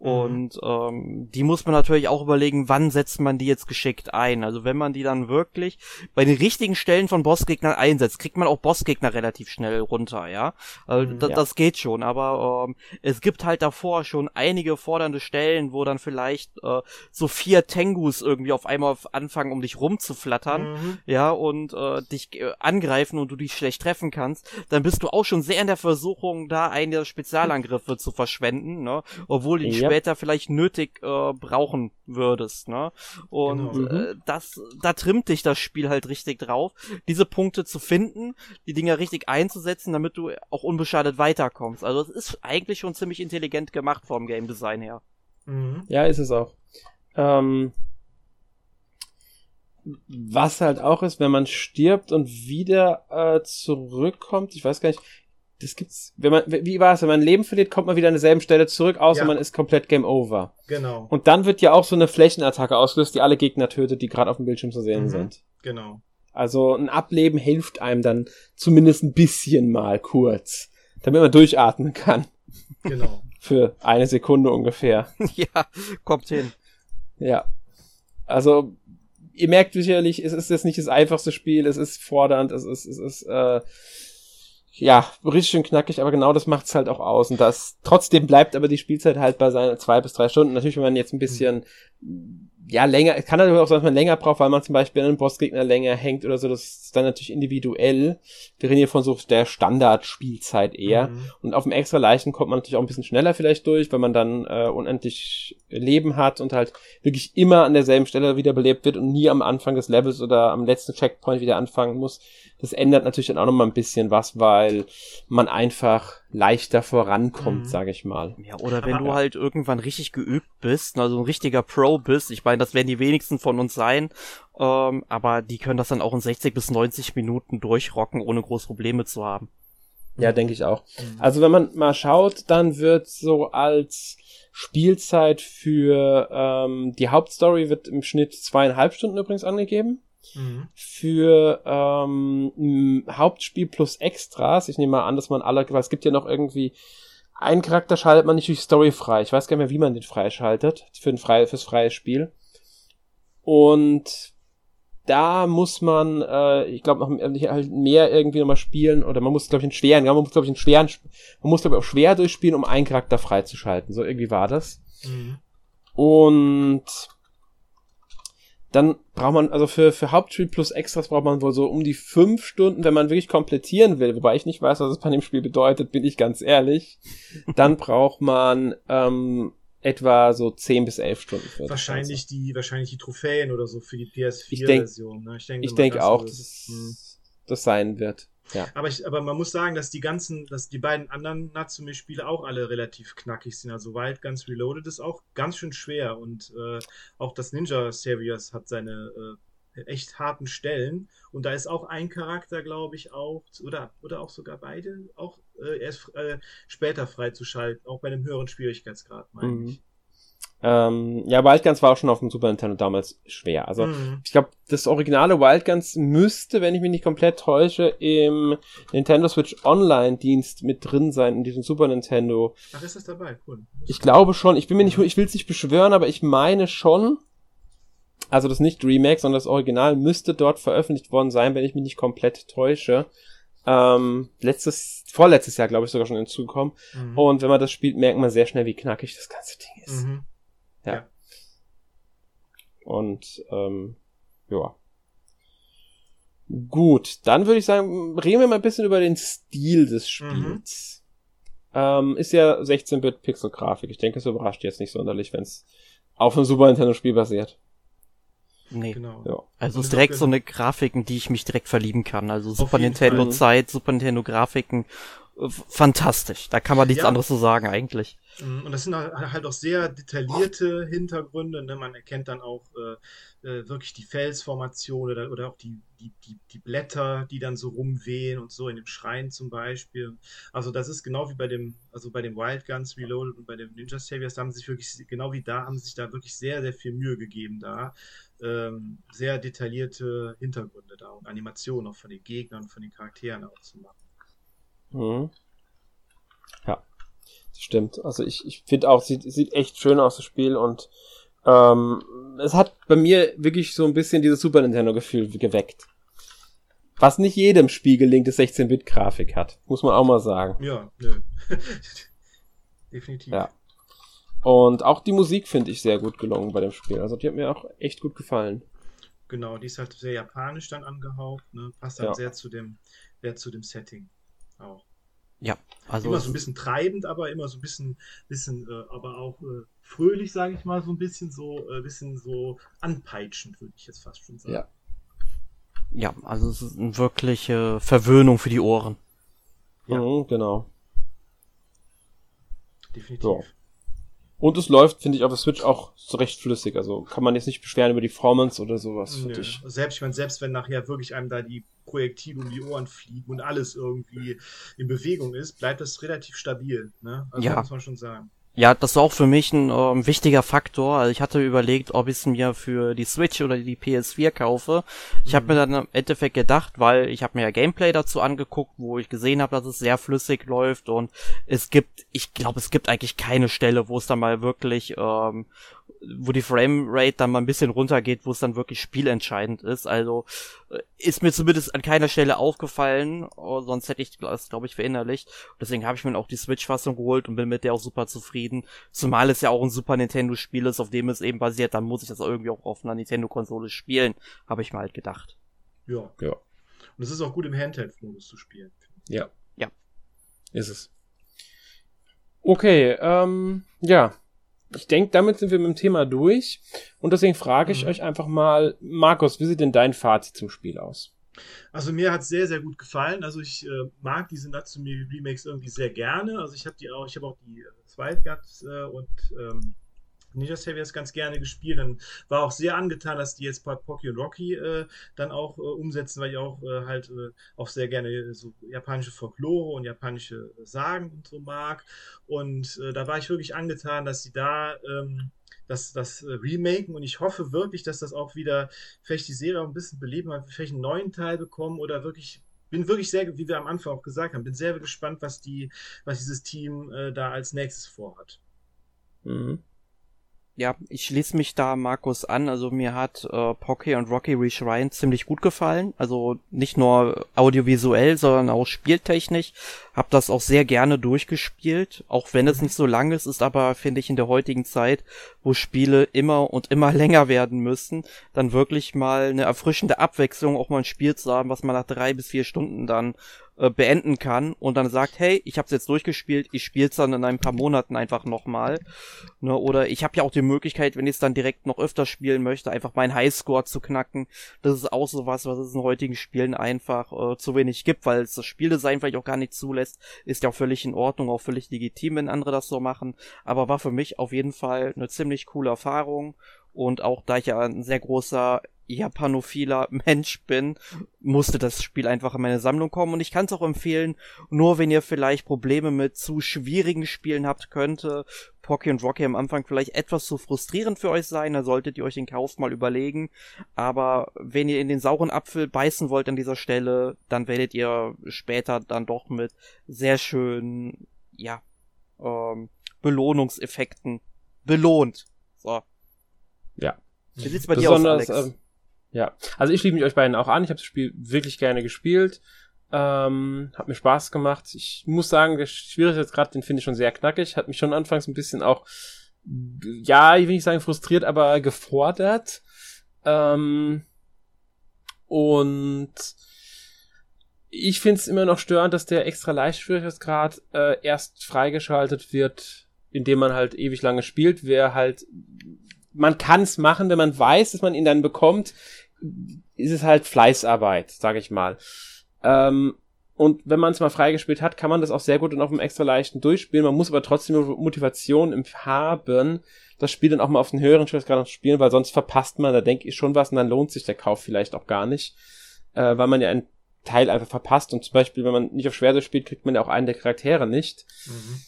Mhm. Und ähm, die muss man natürlich auch überlegen, wann setzt man die jetzt geschickt ein. Also wenn man die dann wirklich bei den richtigen Stellen von Bossgegnern einsetzt, kriegt man auch Bossgegner relativ schnell runter, ja. Also, mhm, ja. Das geht schon, aber ähm, es gibt halt davor schon einige fordernde Stellen, wo dann vielleicht äh, so vier Tengus irgendwie auf einmal anfangen, um dich rumzuflattern, mhm. ja, und äh, dich äh, angreifen und du dich schlecht treffen kannst, dann bist du auch schon sehr in der Versuchung, da eine Spezialangriffe zu verschwenden, ne? Obwohl die ja später vielleicht nötig äh, brauchen würdest, ne? Und genau. äh, mhm. das, da trimmt dich das Spiel halt richtig drauf, diese Punkte zu finden, die Dinger richtig einzusetzen, damit du auch unbeschadet weiterkommst. Also es ist eigentlich schon ziemlich intelligent gemacht vom Game Design her. Mhm. Ja, ist es auch. Ähm, was halt auch ist, wenn man stirbt und wieder äh, zurückkommt, ich weiß gar nicht, das gibt's, wenn man, wie war es, wenn man ein Leben verliert, kommt man wieder an derselben Stelle zurück, außer ja. man ist komplett Game Over. Genau. Und dann wird ja auch so eine Flächenattacke ausgelöst, die alle Gegner tötet, die gerade auf dem Bildschirm zu sehen mhm. sind. Genau. Also ein Ableben hilft einem dann zumindest ein bisschen mal kurz, damit man durchatmen kann. Genau. Für eine Sekunde ungefähr. ja, kommt hin. Ja. Also ihr merkt sicherlich, es ist jetzt nicht das einfachste Spiel, es ist fordernd, es ist, es ist, äh, ja, richtig schön knackig, aber genau das macht's halt auch aus. Und das trotzdem bleibt aber die Spielzeit halt bei seinen zwei bis drei Stunden. Natürlich, wenn man jetzt ein bisschen ja länger, es kann natürlich auch sein, dass man länger braucht, weil man zum Beispiel an einem Bossgegner länger hängt oder so. Das ist dann natürlich individuell. Wir reden hier von so der Standardspielzeit eher. Mhm. Und auf dem extra leichten kommt man natürlich auch ein bisschen schneller vielleicht durch, weil man dann äh, unendlich Leben hat und halt wirklich immer an derselben Stelle wiederbelebt wird und nie am Anfang des Levels oder am letzten Checkpoint wieder anfangen muss. Das ändert natürlich dann auch nochmal ein bisschen was, weil man einfach leichter vorankommt, mhm. sage ich mal. Ja, oder wenn Aber, du halt irgendwann richtig geübt bist, also ein richtiger Pro bist, ich meine, das werden die wenigsten von uns sein, ähm, aber die können das dann auch in 60 bis 90 Minuten durchrocken, ohne groß Probleme zu haben. Ja, denke ich auch. Mhm. Also wenn man mal schaut, dann wird so als Spielzeit für ähm, die Hauptstory wird im Schnitt zweieinhalb Stunden übrigens angegeben. Mhm. Für ähm, Hauptspiel plus Extras, ich nehme mal an, dass man alle, weil es gibt ja noch irgendwie einen Charakter schaltet man nicht durch Story frei. Ich weiß gar nicht mehr, wie man den freischaltet für ein frei, fürs freie Spiel. Und da muss man, äh, ich glaube, noch halt mehr irgendwie nochmal spielen oder man muss, glaube ich, einen schweren, man muss, glaube ich, einen schweren, man muss, glaube ich, auch schwer durchspielen, um einen Charakter freizuschalten. So irgendwie war das. Mhm. Und dann braucht man, also für, für Hauptspiel plus Extras braucht man wohl so um die fünf Stunden, wenn man wirklich komplettieren will, wobei ich nicht weiß, was es bei dem Spiel bedeutet, bin ich ganz ehrlich. Dann braucht man ähm, etwa so zehn bis elf Stunden. Für wahrscheinlich die, wahrscheinlich die Trophäen oder so für die PS4-Version. Ne? Ich denke, ich denke auch, dass es hm. das sein wird. Ja. Aber, ich, aber man muss sagen, dass die ganzen, dass die beiden anderen Natsume-Spiele auch alle relativ knackig sind. Also Wild Guns Reloaded ist auch ganz schön schwer und äh, auch das Ninja Series hat seine äh, echt harten Stellen. Und da ist auch ein Charakter, glaube ich, auch, oder, oder auch sogar beide, auch äh, erst äh, später freizuschalten, auch bei einem höheren Schwierigkeitsgrad, meine mhm. ich. Ähm, ja, Wildguns war auch schon auf dem Super Nintendo damals schwer. Also mhm. ich glaube, das originale Wildguns müsste, wenn ich mich nicht komplett täusche, im Nintendo Switch Online-Dienst mit drin sein, in diesem Super Nintendo. Ach, ist das dabei? Cool. Ich glaube schon. Ich bin mir nicht, ich will es nicht beschwören, aber ich meine schon. Also das nicht Remake, sondern das Original müsste dort veröffentlicht worden sein, wenn ich mich nicht komplett täusche. Ähm, letztes, vorletztes Jahr, glaube ich, sogar schon hinzugekommen. Mhm. Und wenn man das spielt, merkt man sehr schnell, wie knackig das ganze Ding ist. Mhm. Ja. ja. Und ähm, ja. Gut, dann würde ich sagen, reden wir mal ein bisschen über den Stil des Spiels. Mhm. Ähm, ist ja 16-Bit-Pixel-Grafik. Ich denke, es überrascht jetzt nicht sonderlich, wenn es auf einem Super Nintendo-Spiel basiert. Nee. Genau. Ja. Also es ist direkt so eine Grafiken, die ich mich direkt verlieben kann. Also Super Nintendo Fall. Zeit, Super Nintendo Grafiken fantastisch. Da kann man nichts ja. anderes zu sagen eigentlich. Mhm, und das sind halt auch sehr detaillierte Hintergründe. Ne? Man erkennt dann auch äh, äh, wirklich die Felsformation oder, oder auch die, die, die, die, Blätter, die dann so rumwehen und so in dem Schrein zum Beispiel. Also das ist genau wie bei dem, also bei dem Wild Guns Reloaded und bei dem Ninja Saviors, da haben sich wirklich, genau wie da, haben sich da wirklich sehr, sehr viel Mühe gegeben da. Ähm, sehr detaillierte Hintergründe da und Animationen auch von den Gegnern, von den Charakteren auch zu machen. Mhm. Ja, das stimmt. Also ich, ich finde auch, sieht, sieht echt schön aus, das Spiel und ähm, es hat bei mir wirklich so ein bisschen dieses Super Nintendo-Gefühl geweckt. Was nicht jedem Spiel gelingt, das 16-Bit-Grafik hat. Muss man auch mal sagen. Ja, nö. Definitiv. Ja. Und auch die Musik finde ich sehr gut gelungen bei dem Spiel. Also die hat mir auch echt gut gefallen. Genau, die ist halt sehr japanisch dann angehaucht, ne? Passt halt ja. sehr zu dem, sehr zu dem Setting auch. Ja, also immer so ein bisschen treibend, aber immer so ein bisschen, bisschen, äh, aber auch äh, fröhlich, sage ich mal, so ein bisschen so, äh, bisschen so anpeitschend, würde ich jetzt fast schon sagen. Ja. Ja, also es ist eine wirkliche Verwöhnung für die Ohren. Ja, mhm, genau. Definitiv. So. Und es läuft, finde ich, auf der Switch auch so recht flüssig. Also kann man jetzt nicht beschweren über die Performance oder sowas, finde ich. Selbst, ich meine, selbst wenn nachher wirklich einem da die Projektile um die Ohren fliegen und alles irgendwie in Bewegung ist, bleibt das relativ stabil. Ne? Also ja. muss man schon sagen. Ja, das ist auch für mich ein ähm, wichtiger Faktor. Also ich hatte überlegt, ob ich es mir für die Switch oder die PS4 kaufe. Ich mhm. habe mir dann im Endeffekt gedacht, weil ich habe mir ja Gameplay dazu angeguckt, wo ich gesehen habe, dass es sehr flüssig läuft und es gibt, ich glaube, es gibt eigentlich keine Stelle, wo es dann mal wirklich ähm, wo die Framerate dann mal ein bisschen runtergeht, wo es dann wirklich spielentscheidend ist. Also äh, ist mir zumindest an keiner Stelle aufgefallen, oh, sonst hätte ich das, glaube ich, verinnerlicht. Deswegen habe ich mir auch die Switch-Fassung geholt und bin mit der auch super zufrieden. Zumal es ja auch ein Super Nintendo-Spiel ist, auf dem es eben basiert, dann muss ich das irgendwie auch auf einer Nintendo-Konsole spielen, habe ich mal halt gedacht. Ja. Ja. Und es ist auch gut im Handheld-Modus zu spielen. Ja. Ja. Ist es. Okay, ähm, ja, ich denke, damit sind wir mit dem Thema durch. Und deswegen frage ich mhm. euch einfach mal, Markus, wie sieht denn dein Fazit zum Spiel aus? Also mir hat es sehr, sehr gut gefallen. Also ich äh, mag diese Natsumi Remakes irgendwie sehr gerne. Also ich habe die auch, ich habe auch die äh, Zweite äh, und ähm, Ninja Saviors ganz gerne gespielt. Dann war auch sehr angetan, dass die jetzt Pocky und Rocky äh, dann auch äh, umsetzen, weil ich auch äh, halt äh, auch sehr gerne so japanische Folklore und japanische Sagen und so mag. Und äh, da war ich wirklich angetan, dass sie da ähm, das, das äh, remaken und ich hoffe wirklich, dass das auch wieder vielleicht die Serie auch ein bisschen beleben hat, vielleicht einen neuen Teil bekommen oder wirklich bin wirklich sehr, wie wir am Anfang auch gesagt haben, bin sehr gespannt, was die, was dieses Team da als nächstes vorhat. Mhm. Ja, ich schließe mich da Markus an. Also mir hat äh, Pocky und Rocky Reshrine ziemlich gut gefallen. Also nicht nur audiovisuell, sondern auch spieltechnisch. Hab das auch sehr gerne durchgespielt, auch wenn es nicht so lang ist, ist aber, finde ich, in der heutigen Zeit, wo Spiele immer und immer länger werden müssen, dann wirklich mal eine erfrischende Abwechslung, auch mal ein Spiel zu haben, was man nach drei bis vier Stunden dann äh, beenden kann und dann sagt, hey, ich habe es jetzt durchgespielt, ich spiele es dann in ein paar Monaten einfach nochmal. Ne, oder ich habe ja auch die Möglichkeit, wenn ich es dann direkt noch öfter spielen möchte, einfach meinen Highscore zu knacken. Das ist auch so was, was es in heutigen Spielen einfach äh, zu wenig gibt, weil es das Spieldesign vielleicht auch gar nicht zulässt. Ist ja auch völlig in Ordnung, auch völlig legitim, wenn andere das so machen. Aber war für mich auf jeden Fall eine ziemlich coole Erfahrung. Und auch da ich ja ein sehr großer japanophiler Mensch bin, musste das Spiel einfach in meine Sammlung kommen und ich kann es auch empfehlen, nur wenn ihr vielleicht Probleme mit zu schwierigen Spielen habt, könnte Pocky und Rocky am Anfang vielleicht etwas zu frustrierend für euch sein, da solltet ihr euch den Kauf mal überlegen, aber wenn ihr in den sauren Apfel beißen wollt an dieser Stelle, dann werdet ihr später dann doch mit sehr schönen, ja, ähm, Belohnungseffekten belohnt. So. Ja. Wie sieht's bei Besonders, dir aus, Alex? Ähm, ja, also ich liebe mich euch beiden auch an. Ich habe das Spiel wirklich gerne gespielt. Ähm, hat mir Spaß gemacht. Ich muss sagen, der Schwierigkeitsgrad, den finde ich schon sehr knackig. Hat mich schon anfangs ein bisschen auch, ja, ich will nicht sagen frustriert, aber gefordert. Ähm, und ich finde es immer noch störend, dass der extra Leichtschwierigkeitsgrad äh, erst freigeschaltet wird, indem man halt ewig lange spielt. Wer halt, man kann es machen, wenn man weiß, dass man ihn dann bekommt ist es halt Fleißarbeit, sag ich mal. Ähm, und wenn man es mal freigespielt hat, kann man das auch sehr gut und auf einem extra leichten durchspielen. Man muss aber trotzdem Motivation im haben, das Spiel dann auch mal auf den höheren Schwierigkeitsgrad noch spielen, weil sonst verpasst man, da denke ich schon was und dann lohnt sich der Kauf vielleicht auch gar nicht, äh, weil man ja einen Teil einfach verpasst und zum Beispiel, wenn man nicht auf Schwerte spielt, kriegt man ja auch einen der Charaktere nicht. Mhm.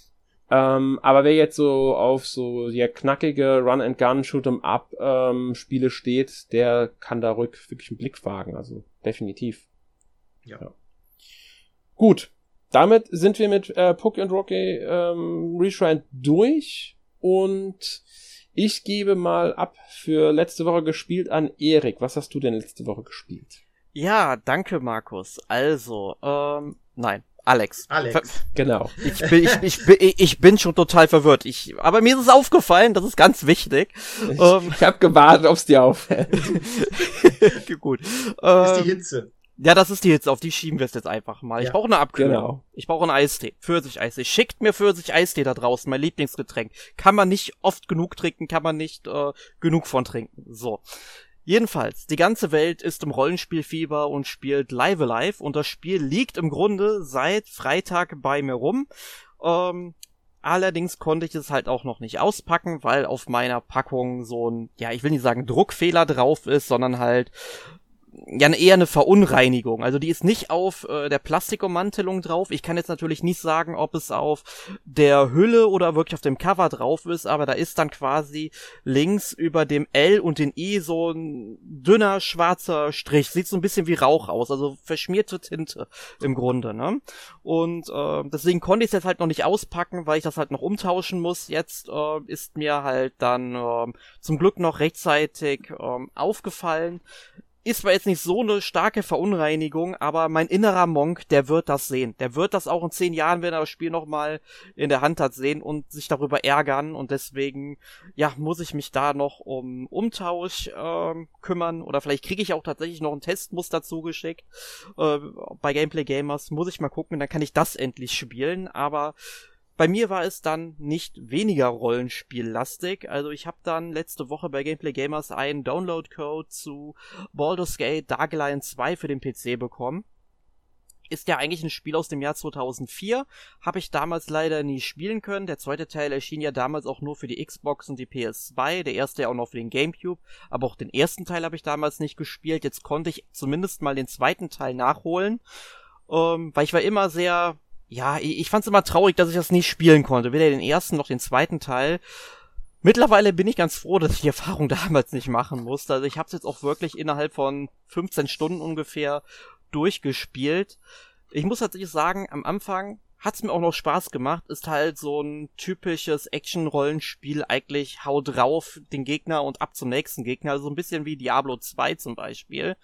Ähm, aber wer jetzt so auf so ja, knackige Run-and-Gun, Shoot'em-up ähm, Spiele steht, der kann da ruhig wirklich einen Blick wagen. Also definitiv. Ja. ja. Gut. Damit sind wir mit äh, Poke and Rocky ähm, Reshrine durch und ich gebe mal ab für letzte Woche gespielt an Erik. Was hast du denn letzte Woche gespielt? Ja, danke Markus. Also, ähm, nein, Alex. Alex. Genau. Ich bin, ich, ich, bin, ich bin schon total verwirrt. Ich, aber mir ist es aufgefallen, das ist ganz wichtig. Ich, ähm, ich habe gewartet, ob es dir auffällt. Gut. Ähm, ist die Hitze. Ja, das ist die Hitze, auf die schieben wir es jetzt einfach mal. Ja, ich brauche eine Abkühlung. Genau. Ich brauche einen Eistee. Pfirsich-Eistee. Schickt mir Pfirsich-Eistee da draußen, mein Lieblingsgetränk. Kann man nicht oft genug trinken, kann man nicht äh, genug von trinken. So. Jedenfalls, die ganze Welt ist im Rollenspielfieber und spielt Live Alive und das Spiel liegt im Grunde seit Freitag bei mir rum. Ähm, allerdings konnte ich es halt auch noch nicht auspacken, weil auf meiner Packung so ein, ja, ich will nicht sagen Druckfehler drauf ist, sondern halt ja eher eine Verunreinigung. Also die ist nicht auf äh, der Plastikummantelung drauf. Ich kann jetzt natürlich nicht sagen, ob es auf der Hülle oder wirklich auf dem Cover drauf ist, aber da ist dann quasi links über dem L und den I so ein dünner schwarzer Strich. Sieht so ein bisschen wie Rauch aus, also verschmierte Tinte im Grunde. Ne? Und äh, deswegen konnte ich es jetzt halt noch nicht auspacken, weil ich das halt noch umtauschen muss. Jetzt äh, ist mir halt dann äh, zum Glück noch rechtzeitig äh, aufgefallen, ist zwar jetzt nicht so eine starke Verunreinigung, aber mein innerer Monk, der wird das sehen. Der wird das auch in zehn Jahren, wenn er das Spiel nochmal in der Hand hat, sehen und sich darüber ärgern. Und deswegen, ja, muss ich mich da noch um Umtausch äh, kümmern. Oder vielleicht kriege ich auch tatsächlich noch ein Testmuster zugeschickt. Äh, bei Gameplay Gamers muss ich mal gucken, dann kann ich das endlich spielen. Aber bei mir war es dann nicht weniger Rollenspiellastig. Also ich habe dann letzte Woche bei Gameplay Gamers einen Download-Code zu Baldur's Gate Darkline 2 für den PC bekommen. Ist ja eigentlich ein Spiel aus dem Jahr 2004. Habe ich damals leider nie spielen können. Der zweite Teil erschien ja damals auch nur für die Xbox und die PS2. Der erste ja auch noch für den GameCube. Aber auch den ersten Teil habe ich damals nicht gespielt. Jetzt konnte ich zumindest mal den zweiten Teil nachholen. Ähm, weil ich war immer sehr ja, ich, ich fand es immer traurig, dass ich das nicht spielen konnte. Weder den ersten noch den zweiten Teil. Mittlerweile bin ich ganz froh, dass ich die Erfahrung damals nicht machen musste. Also ich habe es jetzt auch wirklich innerhalb von 15 Stunden ungefähr durchgespielt. Ich muss tatsächlich sagen, am Anfang hat's mir auch noch Spaß gemacht. Ist halt so ein typisches Action-Rollenspiel, eigentlich hau drauf den Gegner und ab zum nächsten Gegner. Also ein bisschen wie Diablo 2 zum Beispiel.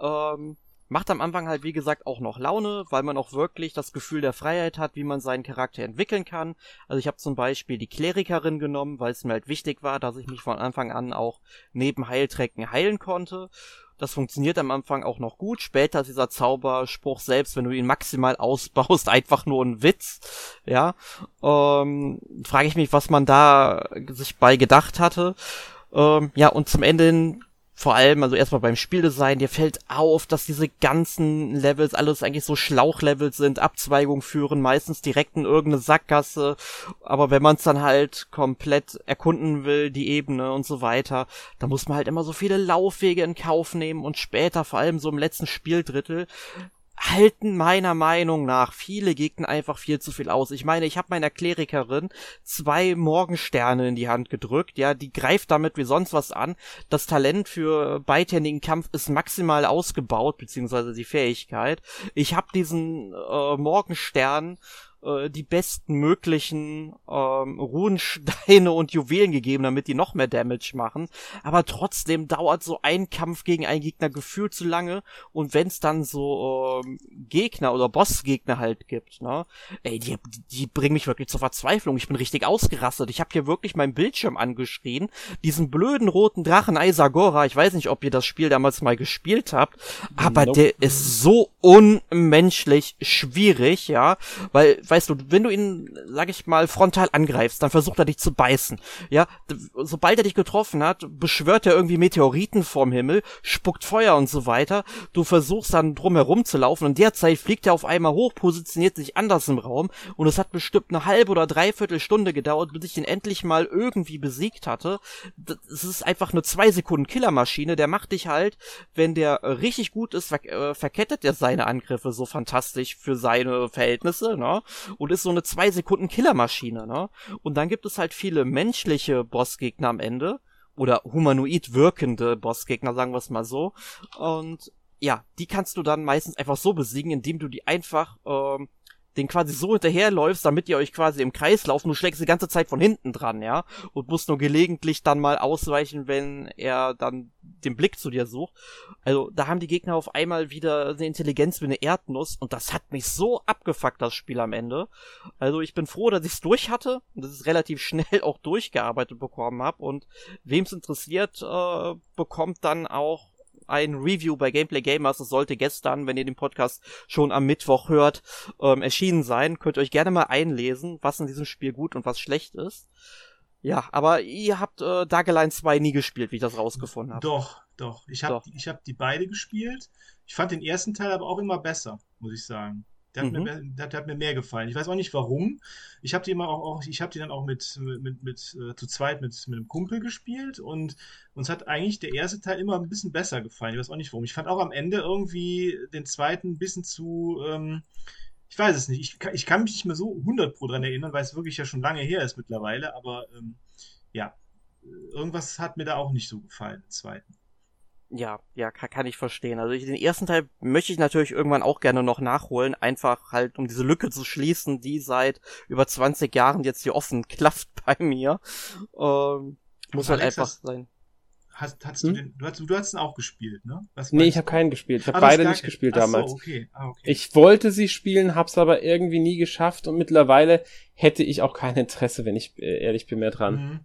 Ähm, Macht am Anfang halt, wie gesagt, auch noch Laune, weil man auch wirklich das Gefühl der Freiheit hat, wie man seinen Charakter entwickeln kann. Also ich habe zum Beispiel die Klerikerin genommen, weil es mir halt wichtig war, dass ich mich von Anfang an auch neben Heiltrecken heilen konnte. Das funktioniert am Anfang auch noch gut. Später ist dieser Zauberspruch selbst, wenn du ihn maximal ausbaust, einfach nur ein Witz. Ja, ähm, frage ich mich, was man da sich bei gedacht hatte. Ähm, ja, und zum Ende vor allem, also erstmal beim Spieldesign, dir fällt auf, dass diese ganzen Levels alles eigentlich so Schlauchlevels sind, Abzweigungen führen, meistens direkt in irgendeine Sackgasse, aber wenn man es dann halt komplett erkunden will, die Ebene und so weiter, da muss man halt immer so viele Laufwege in Kauf nehmen und später, vor allem so im letzten Spieldrittel, halten meiner Meinung nach viele Gegner einfach viel zu viel aus. Ich meine, ich habe meiner Klerikerin zwei Morgensterne in die Hand gedrückt, ja, die greift damit wie sonst was an. Das Talent für beidhändigen Kampf ist maximal ausgebaut, beziehungsweise die Fähigkeit. Ich habe diesen äh, Morgenstern äh, die besten möglichen ähm, Runensteine und Juwelen gegeben, damit die noch mehr Damage machen. Aber trotzdem dauert so ein Kampf gegen einen Gegner gefühlt zu lange. Und wenn es dann so ähm, Gegner oder Bossgegner halt gibt, ne, ey, die, die bringen mich wirklich zur Verzweiflung. Ich bin richtig ausgerastet. Ich habe hier wirklich meinen Bildschirm angeschrien. Diesen blöden roten Drachen Aisagora, ich weiß nicht, ob ihr das Spiel damals mal gespielt habt, aber nope. der ist so unmenschlich schwierig, ja, weil weißt du, wenn du ihn, sag ich mal, frontal angreifst, dann versucht er dich zu beißen. Ja, sobald er dich getroffen hat, beschwört er irgendwie Meteoriten vorm Himmel, spuckt Feuer und so weiter. Du versuchst dann drum herum zu laufen und derzeit fliegt er auf einmal hoch, positioniert sich anders im Raum und es hat bestimmt eine halbe oder dreiviertel Stunde gedauert, bis ich ihn endlich mal irgendwie besiegt hatte. Es ist einfach eine zwei Sekunden Killermaschine, der macht dich halt, wenn der richtig gut ist, äh, verkettet er seine Angriffe so fantastisch für seine Verhältnisse, ne? Und ist so eine zwei Sekunden Killermaschine, ne? Und dann gibt es halt viele menschliche Bossgegner am Ende oder humanoid wirkende Bossgegner, sagen wir es mal so. Und ja, die kannst du dann meistens einfach so besiegen, indem du die einfach ähm, den quasi so hinterherläufst, damit ihr euch quasi im Kreis laufen. Du schlägst die ganze Zeit von hinten dran, ja, und musst nur gelegentlich dann mal ausweichen, wenn er dann den Blick zu dir sucht. Also da haben die Gegner auf einmal wieder eine Intelligenz wie eine Erdnuss und das hat mich so abgefuckt, das Spiel am Ende. Also ich bin froh, dass ich es durch hatte und dass ich es relativ schnell auch durchgearbeitet bekommen habe und wem es interessiert, äh, bekommt dann auch ein Review bei Gameplay Gamers. Das sollte gestern, wenn ihr den Podcast schon am Mittwoch hört, ähm, erschienen sein. Könnt ihr euch gerne mal einlesen, was in diesem Spiel gut und was schlecht ist. Ja, aber ihr habt äh, Darkline 2 nie gespielt, wie ich das rausgefunden habe. Doch, doch. Ich habe ich hab die beide gespielt. Ich fand den ersten Teil aber auch immer besser, muss ich sagen. Der hat, mhm. mir, der, der, hat mir mehr gefallen. Ich weiß auch nicht warum. Ich habe die immer auch, auch ich habe die dann auch mit, mit, mit äh, zu zweit mit, mit einem Kumpel gespielt und uns hat eigentlich der erste Teil immer ein bisschen besser gefallen. Ich weiß auch nicht warum. Ich fand auch am Ende irgendwie den zweiten ein bisschen zu, ähm, ich weiß es nicht. Ich, ich kann mich nicht mehr so 100 pro dran erinnern, weil es wirklich ja schon lange her ist mittlerweile. Aber ähm, ja, irgendwas hat mir da auch nicht so gefallen, im zweiten. Ja, ja, kann, kann ich verstehen. Also ich, den ersten Teil möchte ich natürlich irgendwann auch gerne noch nachholen, einfach halt, um diese Lücke zu schließen, die seit über 20 Jahren jetzt hier offen klafft bei mir. Ähm, muss halt einfach sein. Hast, hast hm? du, den, du, hast, du hast ihn auch gespielt, ne? Was nee, ich habe keinen gespielt. Ich habe ah, beide nicht gespielt damals. So, okay. Ah, okay. Ich wollte sie spielen, hab's aber irgendwie nie geschafft und mittlerweile hätte ich auch kein Interesse, wenn ich äh, ehrlich bin, mehr dran. Mhm.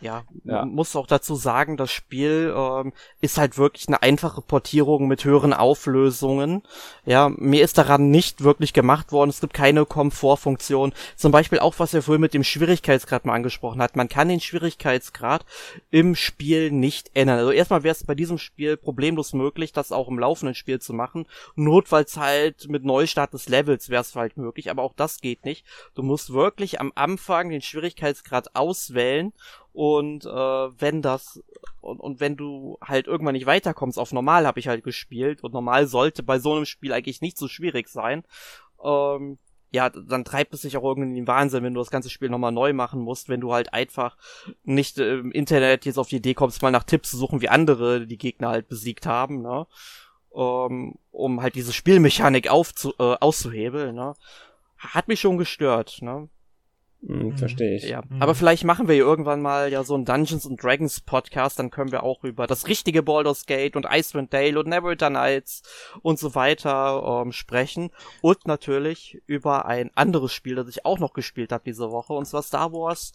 Ja, ja. muss auch dazu sagen, das Spiel ähm, ist halt wirklich eine einfache Portierung mit höheren Auflösungen. Ja, mir ist daran nicht wirklich gemacht worden. Es gibt keine Komfortfunktion. Zum Beispiel auch, was er vorhin mit dem Schwierigkeitsgrad mal angesprochen hat. Man kann den Schwierigkeitsgrad im Spiel nicht ändern. Also erstmal wäre es bei diesem Spiel problemlos möglich, das auch im laufenden Spiel zu machen. Notfalls halt mit Neustart des Levels wäre es halt möglich, aber auch das geht nicht. Du musst wirklich am Anfang den Schwierigkeitsgrad auswählen und äh, wenn das und, und wenn du halt irgendwann nicht weiterkommst, auf normal habe ich halt gespielt und normal sollte bei so einem Spiel eigentlich nicht so schwierig sein. Ähm, ja, dann treibt es sich auch irgendwie in den Wahnsinn, wenn du das ganze Spiel nochmal neu machen musst, wenn du halt einfach nicht im Internet jetzt auf die Idee kommst, mal nach Tipps zu suchen, wie andere die Gegner halt besiegt haben, ne? Um, um halt diese Spielmechanik aufzu äh, auszuhebeln, ne? Hat mich schon gestört, ne? Hm, mhm. Verstehe ich. Ja, mhm. aber vielleicht machen wir irgendwann mal ja so einen Dungeons and Dragons Podcast, dann können wir auch über das richtige Baldur's Gate und Icewind Dale und Neverwinter Nights und so weiter ähm, sprechen und natürlich über ein anderes Spiel, das ich auch noch gespielt habe diese Woche und zwar Star Wars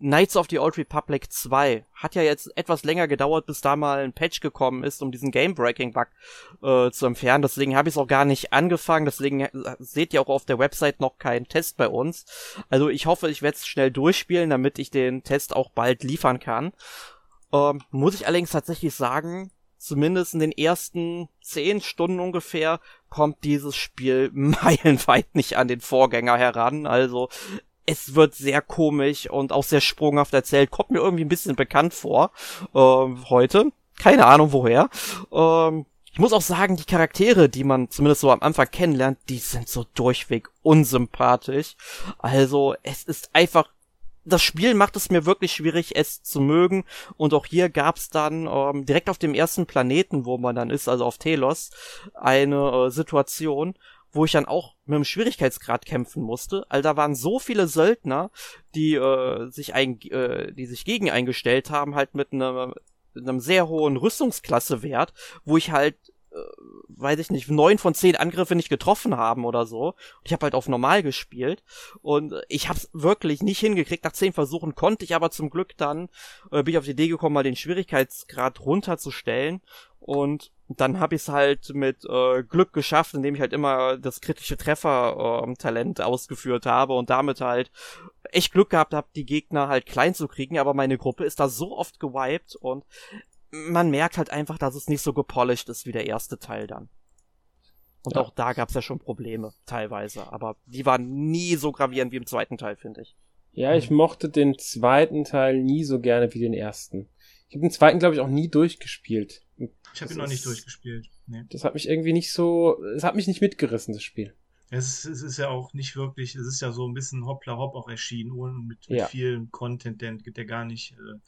Knights of the Old Republic 2 hat ja jetzt etwas länger gedauert, bis da mal ein Patch gekommen ist, um diesen Game-Breaking-Bug äh, zu entfernen. Deswegen habe ich es auch gar nicht angefangen. Deswegen äh, seht ihr auch auf der Website noch keinen Test bei uns. Also ich hoffe, ich werde es schnell durchspielen, damit ich den Test auch bald liefern kann. Ähm, muss ich allerdings tatsächlich sagen, zumindest in den ersten zehn Stunden ungefähr kommt dieses Spiel meilenweit nicht an den Vorgänger heran. Also es wird sehr komisch und auch sehr sprunghaft erzählt. Kommt mir irgendwie ein bisschen bekannt vor ähm, heute. Keine Ahnung woher. Ähm, ich muss auch sagen, die Charaktere, die man zumindest so am Anfang kennenlernt, die sind so durchweg unsympathisch. Also es ist einfach das Spiel macht es mir wirklich schwierig, es zu mögen. Und auch hier gab's dann ähm, direkt auf dem ersten Planeten, wo man dann ist, also auf Telos, eine äh, Situation, wo ich dann auch mit dem Schwierigkeitsgrad kämpfen musste. Also da waren so viele Söldner, die äh, sich ein, äh, die sich gegen eingestellt haben, halt mit einem, mit einem sehr hohen Rüstungsklassewert, wo ich halt äh, weiß ich nicht, neun von zehn Angriffe nicht getroffen haben oder so. Ich habe halt auf normal gespielt und ich habe es wirklich nicht hingekriegt. Nach zehn Versuchen konnte ich aber zum Glück dann, äh, bin ich auf die Idee gekommen, mal den Schwierigkeitsgrad runterzustellen und dann habe ich es halt mit äh, Glück geschafft, indem ich halt immer das kritische Treffer-Talent äh, ausgeführt habe und damit halt echt Glück gehabt habe, die Gegner halt klein zu kriegen, aber meine Gruppe ist da so oft gewiped und man merkt halt einfach, dass es nicht so gepolished ist wie der erste Teil dann. Und ja. auch da gab's ja schon Probleme, teilweise. Aber die waren nie so gravierend wie im zweiten Teil, finde ich. Ja, ich mochte den zweiten Teil nie so gerne wie den ersten. Ich habe den zweiten, glaube ich, auch nie durchgespielt. Ich habe ihn noch nicht durchgespielt. Nee. Das hat mich irgendwie nicht so, es hat mich nicht mitgerissen, das Spiel. Es ist, es ist ja auch nicht wirklich, es ist ja so ein bisschen hoppla hopp auch erschienen, ohne mit, mit ja. viel Content, der, der gar nicht äh,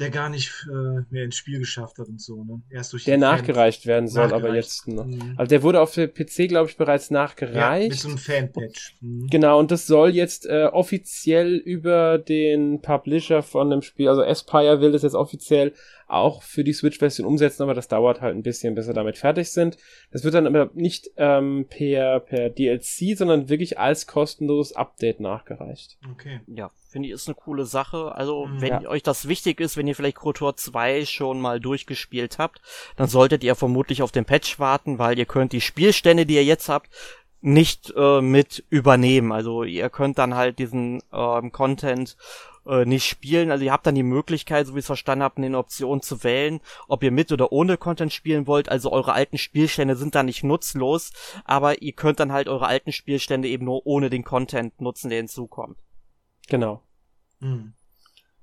der gar nicht äh, mehr ins Spiel geschafft hat und so, ne? Erst durch der nachgereicht werden soll, nachgereicht. aber jetzt noch. Mhm. Also der wurde auf der PC, glaube ich, bereits nachgereicht. Ja, mit so einem Fanpatch. Mhm. Genau, und das soll jetzt äh, offiziell über den Publisher von dem Spiel, also Aspire will das jetzt offiziell auch für die Switch-Version umsetzen, aber das dauert halt ein bisschen, bis sie damit fertig sind. Das wird dann aber nicht ähm, per, per DLC, sondern wirklich als kostenloses Update nachgereicht. Okay. Ja, finde ich ist eine coole Sache. Also, mhm. wenn ja. euch das wichtig ist, wenn ihr vielleicht KOTOR 2 schon mal durchgespielt habt, dann solltet ihr vermutlich auf den Patch warten, weil ihr könnt die Spielstände, die ihr jetzt habt, nicht äh, mit übernehmen. Also ihr könnt dann halt diesen ähm, Content äh, nicht spielen. Also ihr habt dann die Möglichkeit, so wie ich es verstanden habe, eine Option zu wählen, ob ihr mit oder ohne Content spielen wollt. Also eure alten Spielstände sind da nicht nutzlos, aber ihr könnt dann halt eure alten Spielstände eben nur ohne den Content nutzen, der hinzukommt. Genau. Mhm.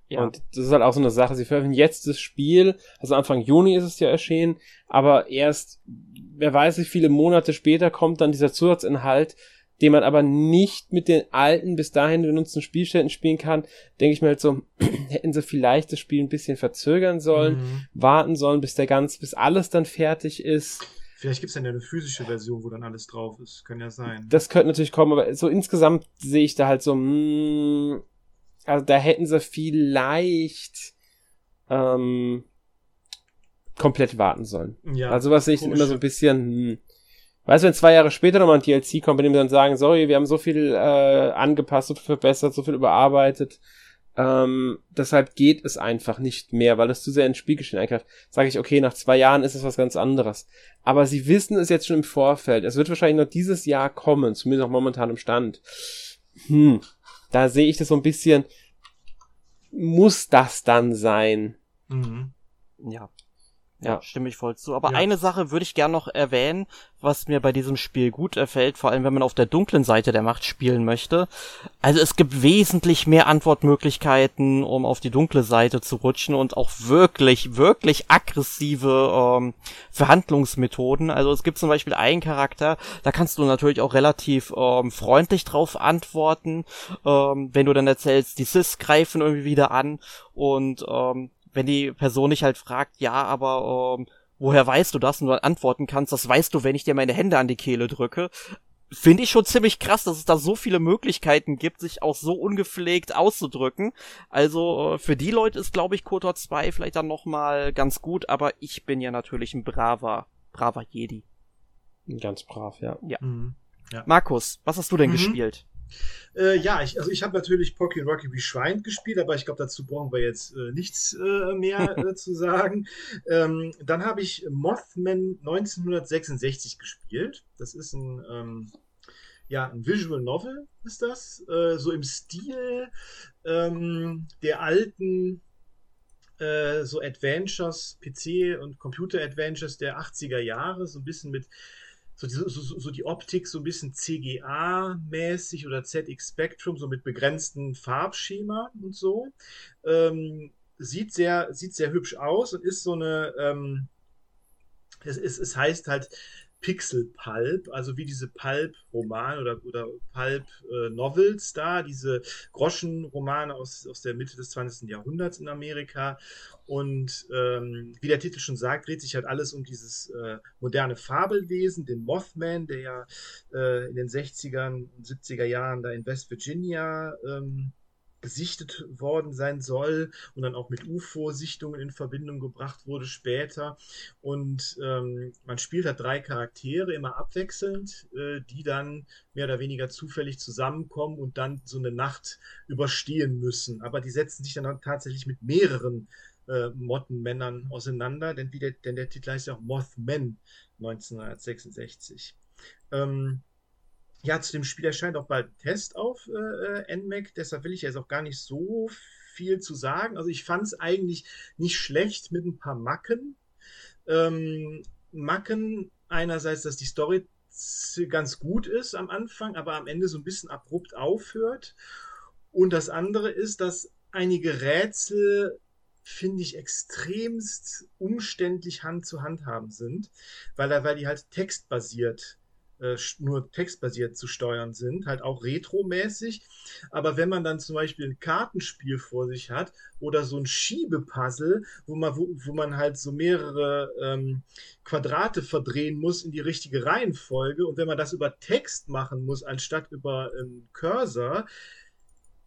Ja. Und das ist halt auch so eine Sache. Sie veröffentlichen jetzt das Spiel, also Anfang Juni ist es ja erschienen, aber erst, wer weiß wie viele Monate später kommt dann dieser Zusatzinhalt, den man aber nicht mit den alten, bis dahin benutzten Spielständen spielen kann, denke ich mir halt so, hätten sie vielleicht das Spiel ein bisschen verzögern sollen, mhm. warten sollen, bis der ganz, bis alles dann fertig ist. Vielleicht gibt es dann ja eine physische Version, wo dann alles drauf ist. Kann ja sein. Das könnte natürlich kommen, aber so insgesamt sehe ich da halt so, mh, hm, also da hätten sie vielleicht ähm, komplett warten sollen. Ja, also was sehe ich dann immer so ein bisschen, hm, Weißt du, wenn zwei Jahre später nochmal ein DLC kommt, bei dem wir dann sagen, sorry, wir haben so viel äh, angepasst, so viel verbessert, so viel überarbeitet, ähm, deshalb geht es einfach nicht mehr, weil es zu sehr ins Spielgeschehen eingreift. Sage ich, okay, nach zwei Jahren ist es was ganz anderes. Aber sie wissen es jetzt schon im Vorfeld. Es wird wahrscheinlich noch dieses Jahr kommen, zumindest auch momentan im Stand. Hm, da sehe ich das so ein bisschen. Muss das dann sein? Mhm. Ja. Ja, stimme ich voll zu. Aber ja. eine Sache würde ich gern noch erwähnen, was mir bei diesem Spiel gut erfällt, vor allem wenn man auf der dunklen Seite der Macht spielen möchte. Also es gibt wesentlich mehr Antwortmöglichkeiten, um auf die dunkle Seite zu rutschen und auch wirklich, wirklich aggressive ähm, Verhandlungsmethoden. Also es gibt zum Beispiel einen Charakter, da kannst du natürlich auch relativ ähm, freundlich drauf antworten, ähm, wenn du dann erzählst, die Sis greifen irgendwie wieder an und ähm, wenn die Person dich halt fragt, ja, aber ähm, woher weißt du das? Und du dann antworten kannst, das weißt du, wenn ich dir meine Hände an die Kehle drücke. Finde ich schon ziemlich krass, dass es da so viele Möglichkeiten gibt, sich auch so ungepflegt auszudrücken. Also äh, für die Leute ist, glaube ich, KOTOR 2 vielleicht dann nochmal ganz gut, aber ich bin ja natürlich ein braver, braver Jedi. Ganz brav, ja. Ja. Mhm. ja. Markus, was hast du denn mhm. gespielt? Äh, ja, ich, also ich habe natürlich Pocky Rocky Reschwined gespielt, aber ich glaube, dazu brauchen wir jetzt äh, nichts äh, mehr äh, zu sagen. Ähm, dann habe ich Mothman 1966 gespielt. Das ist ein, ähm, ja, ein Visual Novel, ist das. Äh, so im Stil ähm, der alten äh, so Adventures, PC- und Computer-Adventures der 80er Jahre, so ein bisschen mit so, so, so, so die Optik so ein bisschen CGA-mäßig oder ZX Spectrum, so mit begrenztem Farbschema und so. Ähm, sieht sehr, sieht sehr hübsch aus und ist so eine, ähm, es, es, es heißt halt Pixel Pulp, also wie diese Pulp-Romane oder, oder Pulp-Novels da, diese Groschenromane aus, aus der Mitte des 20. Jahrhunderts in Amerika. Und ähm, wie der Titel schon sagt, dreht sich halt alles um dieses äh, moderne Fabelwesen, den Mothman, der ja äh, in den 60ern und 70er Jahren da in West Virginia ähm, gesichtet worden sein soll und dann auch mit UFO-Sichtungen in Verbindung gebracht wurde später. Und ähm, man spielt halt drei Charaktere immer abwechselnd, äh, die dann mehr oder weniger zufällig zusammenkommen und dann so eine Nacht überstehen müssen. Aber die setzen sich dann tatsächlich mit mehreren äh, Mottenmännern auseinander, denn, wie der, denn der Titel heißt ja auch Mothman 1966. Ähm, ja, zu dem Spiel erscheint auch bald Test auf äh, NMAC, deshalb will ich jetzt auch gar nicht so viel zu sagen. Also ich fand es eigentlich nicht schlecht mit ein paar Macken. Ähm, Macken einerseits, dass die Story ganz gut ist am Anfang, aber am Ende so ein bisschen abrupt aufhört. Und das andere ist, dass einige Rätsel finde ich extremst umständlich Hand zu Hand haben sind, weil, weil die halt textbasiert äh, nur textbasiert zu steuern sind, halt auch retromäßig. Aber wenn man dann zum Beispiel ein Kartenspiel vor sich hat oder so ein Schiebepuzzle, wo man, wo, wo man halt so mehrere ähm, Quadrate verdrehen muss in die richtige Reihenfolge und wenn man das über Text machen muss, anstatt über einen Cursor,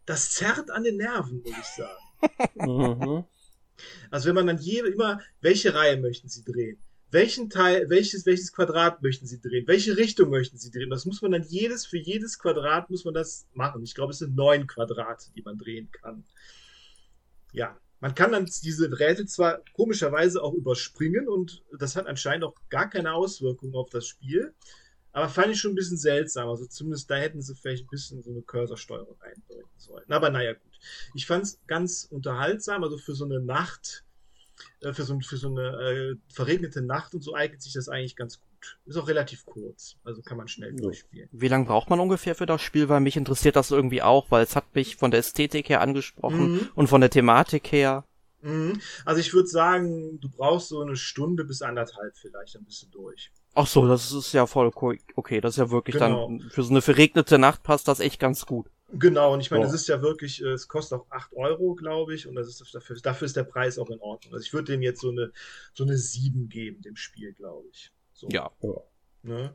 das zerrt an den Nerven, muss ich sagen. mhm. Also wenn man dann je, immer, welche Reihe möchten Sie drehen? Welchen Teil, welches, welches Quadrat möchten Sie drehen? Welche Richtung möchten Sie drehen? Das muss man dann jedes, für jedes Quadrat muss man das machen. Ich glaube, es sind neun Quadrate, die man drehen kann. Ja, man kann dann diese Rätsel zwar komischerweise auch überspringen und das hat anscheinend auch gar keine Auswirkungen auf das Spiel. Aber fand ich schon ein bisschen seltsam. Also zumindest da hätten sie vielleicht ein bisschen so eine Cursor-Steuerung eindeuten sollen. Aber naja, gut. Ich fand es ganz unterhaltsam, also für so eine Nacht, für, so, für so eine äh, verregnete Nacht und so eignet sich das eigentlich ganz gut. Ist auch relativ kurz, also kann man schnell durchspielen. Wie lange braucht man ungefähr für das Spiel? Weil mich interessiert das irgendwie auch, weil es hat mich von der Ästhetik her angesprochen mhm. und von der Thematik her. Mhm. Also ich würde sagen, du brauchst so eine Stunde bis anderthalb vielleicht, dann bist du durch. Ach so, das ist ja voll okay. Das ist ja wirklich genau. dann für so eine verregnete Nacht passt das echt ganz gut. Genau, und ich meine, es ist ja wirklich, äh, es kostet auch 8 Euro, glaube ich, und das ist dafür, dafür ist der Preis auch in Ordnung. Also ich würde dem jetzt so eine, so eine 7 geben, dem Spiel, glaube ich. So. Ja. Ne?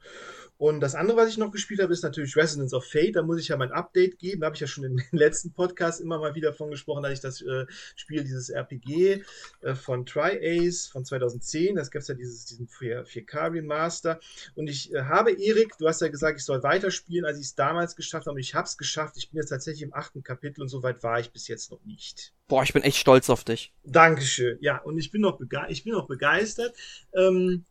Und das andere, was ich noch gespielt habe, ist natürlich Resonance of Fate. Da muss ich ja mein Update geben. Da habe ich ja schon in den letzten Podcast immer mal wieder von gesprochen, dass ich das äh, Spiel, dieses RPG äh, von Tri-Ace von 2010, das gab es ja dieses, diesen 4K Remaster. Und ich äh, habe, Erik, du hast ja gesagt, ich soll weiterspielen, als ich es damals geschafft habe. Und ich habe es geschafft. Ich bin jetzt tatsächlich im achten Kapitel und so weit war ich bis jetzt noch nicht. Boah, ich bin echt stolz auf dich. Dankeschön. Ja, und ich bin noch, bege ich bin noch begeistert. Ähm,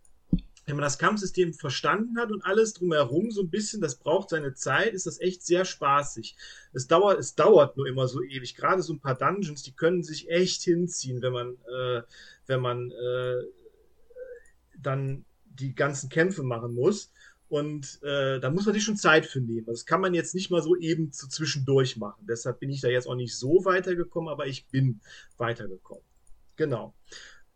wenn man das Kampfsystem verstanden hat und alles drumherum so ein bisschen, das braucht seine Zeit, ist das echt sehr spaßig. Es dauert, es dauert nur immer so ewig. Gerade so ein paar Dungeons, die können sich echt hinziehen, wenn man, äh, wenn man äh, dann die ganzen Kämpfe machen muss. Und äh, da muss man sich schon Zeit für nehmen. Das kann man jetzt nicht mal so eben zu zwischendurch machen. Deshalb bin ich da jetzt auch nicht so weitergekommen, aber ich bin weitergekommen. Genau.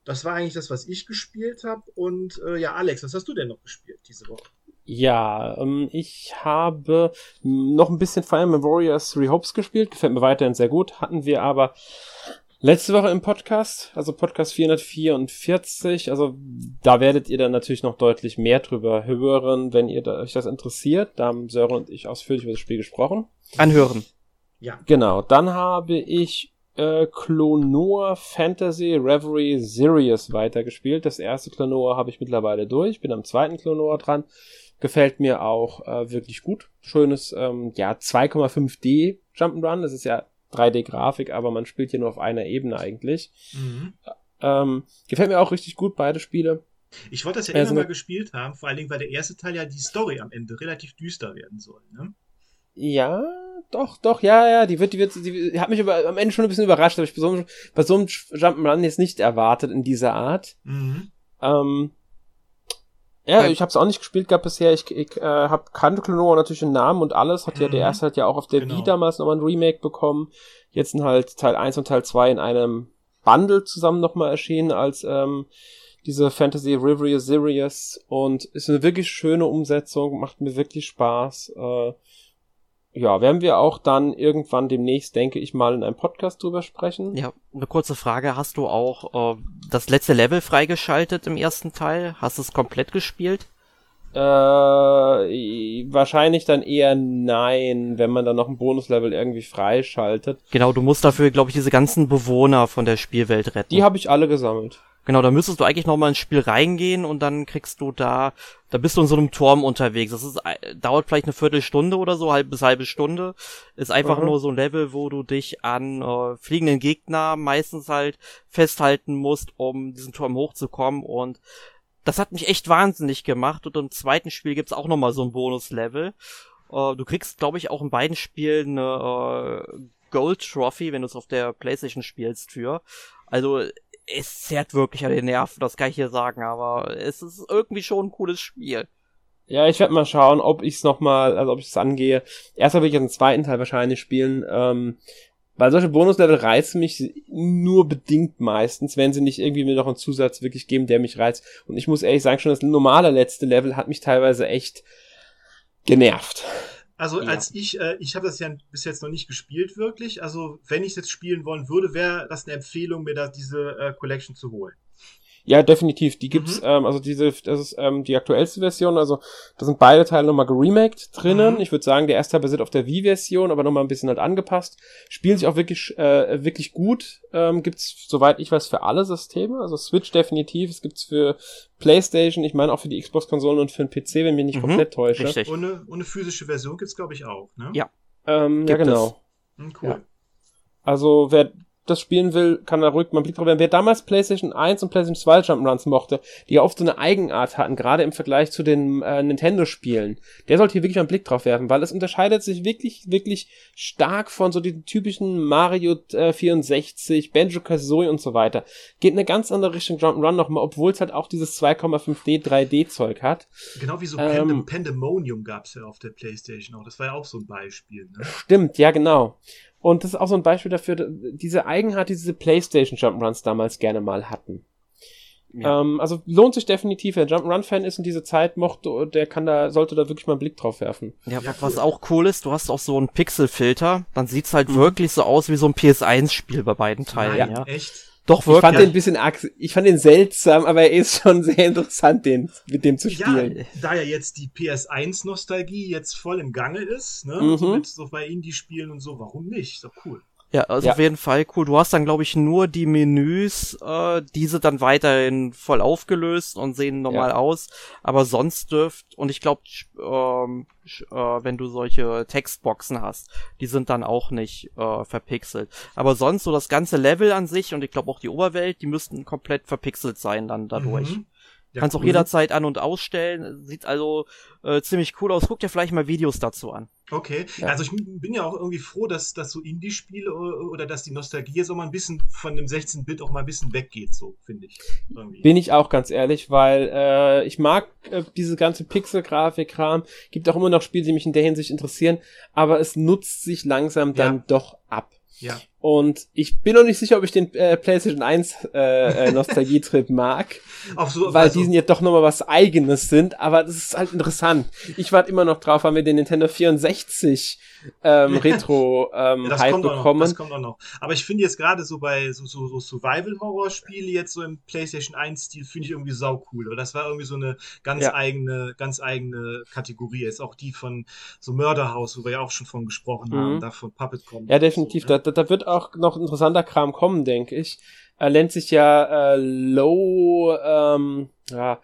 Das war eigentlich das, was ich gespielt habe. Und äh, ja, Alex, was hast du denn noch gespielt diese Woche? Ja, ähm, ich habe noch ein bisschen Fire Emblem Warriors Three Hopes gespielt. Gefällt mir weiterhin sehr gut. Hatten wir aber letzte Woche im Podcast, also Podcast 444. Also da werdet ihr dann natürlich noch deutlich mehr drüber hören, wenn ihr da, euch das interessiert. Da haben Sören und ich ausführlich über das Spiel gesprochen. Anhören. Ja. Genau. Dann habe ich äh, Clonoa Fantasy Reverie Sirius weitergespielt. Das erste Clonoa habe ich mittlerweile durch, bin am zweiten Clonoa dran. Gefällt mir auch äh, wirklich gut. Schönes, ähm, ja, 2,5D Jump'n'Run. Das ist ja 3D-Grafik, aber man spielt hier nur auf einer Ebene eigentlich. Mhm. Ähm, gefällt mir auch richtig gut, beide Spiele. Ich wollte das ja also, immer mal gespielt haben, vor allen Dingen, weil der erste Teil ja die Story am Ende relativ düster werden soll. Ne? Ja, doch, doch, ja, ja, die wird, die wird, die hat mich über, am Ende schon ein bisschen überrascht, habe ich bei so, einem, bei so einem Jump'n'Run jetzt nicht erwartet in dieser Art. Mhm. Ähm, ja, ich habe es auch nicht gespielt gehabt bisher. Ich, ich äh, hab kannte Klonoa natürlich den Namen und alles. Hat mhm. ja der mhm. erste hat ja auch auf der genau. Wii damals nochmal ein Remake bekommen. Jetzt sind halt Teil 1 und Teil 2 in einem Bundle zusammen nochmal erschienen als ähm, diese Fantasy River Sirius und ist eine wirklich schöne Umsetzung, macht mir wirklich Spaß. Äh, ja, werden wir auch dann irgendwann demnächst, denke ich mal, in einem Podcast drüber sprechen. Ja, eine kurze Frage. Hast du auch äh, das letzte Level freigeschaltet im ersten Teil? Hast du es komplett gespielt? Äh, wahrscheinlich dann eher nein, wenn man dann noch ein Bonuslevel irgendwie freischaltet. Genau, du musst dafür, glaube ich, diese ganzen Bewohner von der Spielwelt retten. Die habe ich alle gesammelt. Genau, da müsstest du eigentlich noch mal ins Spiel reingehen und dann kriegst du da, da bist du in so einem Turm unterwegs. Das ist, äh, dauert vielleicht eine Viertelstunde oder so, halb bis halbe Stunde. Ist einfach mhm. nur so ein Level, wo du dich an äh, fliegenden Gegner meistens halt festhalten musst, um diesen Turm hochzukommen und das hat mich echt wahnsinnig gemacht und im zweiten Spiel gibt's auch noch mal so ein Bonuslevel. Äh, du kriegst, glaube ich, auch in beiden Spielen eine äh, Gold Trophy, wenn du es auf der Playstation spielst für. Also es zerrt wirklich an den Nerven, das kann ich hier sagen, aber es ist irgendwie schon ein cooles Spiel. Ja, ich werde mal schauen, ob ich es nochmal, also ob ich es angehe. Erstmal will ich den zweiten Teil wahrscheinlich spielen, ähm, weil solche Bonuslevel reizen mich nur bedingt meistens, wenn sie nicht irgendwie mir noch einen Zusatz wirklich geben, der mich reizt. Und ich muss ehrlich sagen, schon das normale letzte Level hat mich teilweise echt genervt. Also ja. als ich, äh, ich habe das ja bis jetzt noch nicht gespielt wirklich. Also wenn ich es jetzt spielen wollen würde, wäre das eine Empfehlung, mir da diese äh, Collection zu holen. Ja, definitiv. Die gibt's, mhm. ähm, also diese, das ist ähm, die aktuellste Version, also da sind beide Teile nochmal geremaked drinnen. Mhm. Ich würde sagen, der erste Teil basiert auf der Wii-Version, aber nochmal ein bisschen halt angepasst. Spielen sich auch wirklich, äh, wirklich gut. Ähm, gibt's, soweit ich weiß, für alle Systeme. Also Switch definitiv, es gibt's für PlayStation, ich meine auch für die Xbox-Konsolen und für den PC, wenn mich nicht mhm. komplett täusche. Richtig. Und eine physische Version gibt's, glaube ich, auch, ne? Ja. Ähm, ja, genau. Mhm, cool. Ja. Also wer das spielen will, kann da ruhig mal einen Blick drauf werden. Wer damals PlayStation 1 und PlayStation 2 Jump'n'Runs mochte, die ja oft so eine Eigenart hatten, gerade im Vergleich zu den äh, Nintendo-Spielen, der sollte hier wirklich mal einen Blick drauf werfen, weil es unterscheidet sich wirklich, wirklich stark von so den typischen Mario äh, 64, Banjo-Kazooie und so weiter. Geht in eine ganz andere Richtung Jump'n'Run nochmal, obwohl es halt auch dieses 2,5D, 3D-Zeug hat. Genau wie so ähm, Pandemonium gab's ja auf der PlayStation auch. Das war ja auch so ein Beispiel. Ne? Stimmt, ja genau. Und das ist auch so ein Beispiel dafür, diese Eigenheit, die diese PlayStation Jump'n'Runs damals gerne mal hatten. Ja. Ähm, also lohnt sich definitiv, wer Jump'n'Run-Fan ist und diese Zeit mochte, der kann da, sollte da wirklich mal einen Blick drauf werfen. Ja, ja was cool. auch cool ist, du hast auch so einen Pixelfilter, dann sieht's halt mhm. wirklich so aus wie so ein PS1-Spiel bei beiden Teilen. Nein, ja, echt? Doch, wirklich. Ich fand den ein bisschen ich fand den seltsam, aber er ist schon sehr interessant, den, mit dem zu spielen. Ja, da ja jetzt die PS1-Nostalgie jetzt voll im Gange ist, ne, mhm. so mit so bei Indie spielen und so, warum nicht? Ist doch cool. Ja, also ja. auf jeden Fall cool. Du hast dann, glaube ich, nur die Menüs, äh, diese dann weiterhin voll aufgelöst und sehen normal ja. aus. Aber sonst dürft, und ich glaube, ähm, äh, wenn du solche Textboxen hast, die sind dann auch nicht äh, verpixelt. Aber sonst so das ganze Level an sich und ich glaube auch die Oberwelt, die müssten komplett verpixelt sein dann dadurch. Mhm. Ja, Kannst cool. auch jederzeit an- und ausstellen. Sieht also äh, ziemlich cool aus. Guck dir vielleicht mal Videos dazu an. Okay, ja. also ich bin ja auch irgendwie froh, dass, dass so Indie-Spiele oder dass die Nostalgie so mal ein bisschen von dem 16-Bit auch mal ein bisschen weggeht, so finde ich. Irgendwie. Bin ich auch ganz ehrlich, weil äh, ich mag äh, diese ganze Pixel-Grafik-Kram. Gibt auch immer noch Spiele, die mich in der Hinsicht interessieren, aber es nutzt sich langsam dann ja. doch ab. Ja. Und ich bin noch nicht sicher, ob ich den äh, PlayStation 1 äh, äh, Nostalgie-Trip mag. Auch so, weil also, die sind ja doch nochmal was eigenes sind, aber das ist halt interessant. Ich warte immer noch drauf, haben wir den Nintendo 64 ähm, Retro ähm, ja, Hype bekommen. Noch, das kommt auch noch. Aber ich finde jetzt gerade so bei so, so, so Survival-Horror-Spiele jetzt so im PlayStation 1-Stil finde ich irgendwie sau cool. Das war irgendwie so eine ganz ja. eigene, ganz eigene Kategorie. Jetzt auch die von so Mörderhaus, wo wir ja auch schon von gesprochen mhm. haben, da von Puppet kommt. Ja, definitiv. So, ne? da, da wird auch noch interessanter Kram kommen, denke ich. Er nennt sich ja äh, Low, ähm, ja,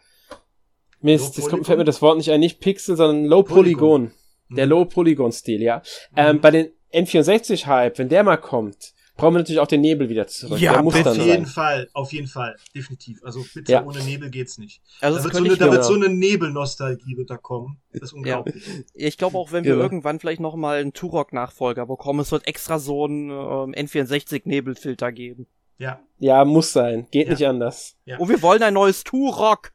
Mist, jetzt kommt, fällt mir das Wort nicht ein, nicht Pixel, sondern Low Polygon. Polygon. Der mhm. Low Polygon Stil, ja. Ähm, mhm. bei den N64 Hype, wenn der mal kommt, brauchen wir natürlich auch den Nebel wieder zurück. Ja, auf jeden sein. Fall, auf jeden Fall, definitiv. Also bitte ja. ohne Nebel geht's nicht. Also da wird, so eine, da wird so eine Nebelnostalgie wird da kommen. Das ist unglaublich. Ja. Ich glaube auch, wenn wir ja. irgendwann vielleicht noch mal einen Turok-Nachfolger bekommen, es wird extra so einen ähm, N64-Nebelfilter geben. Ja. Ja, muss sein. Geht nicht anders. Ja. Und wir wollen ein neues Turok.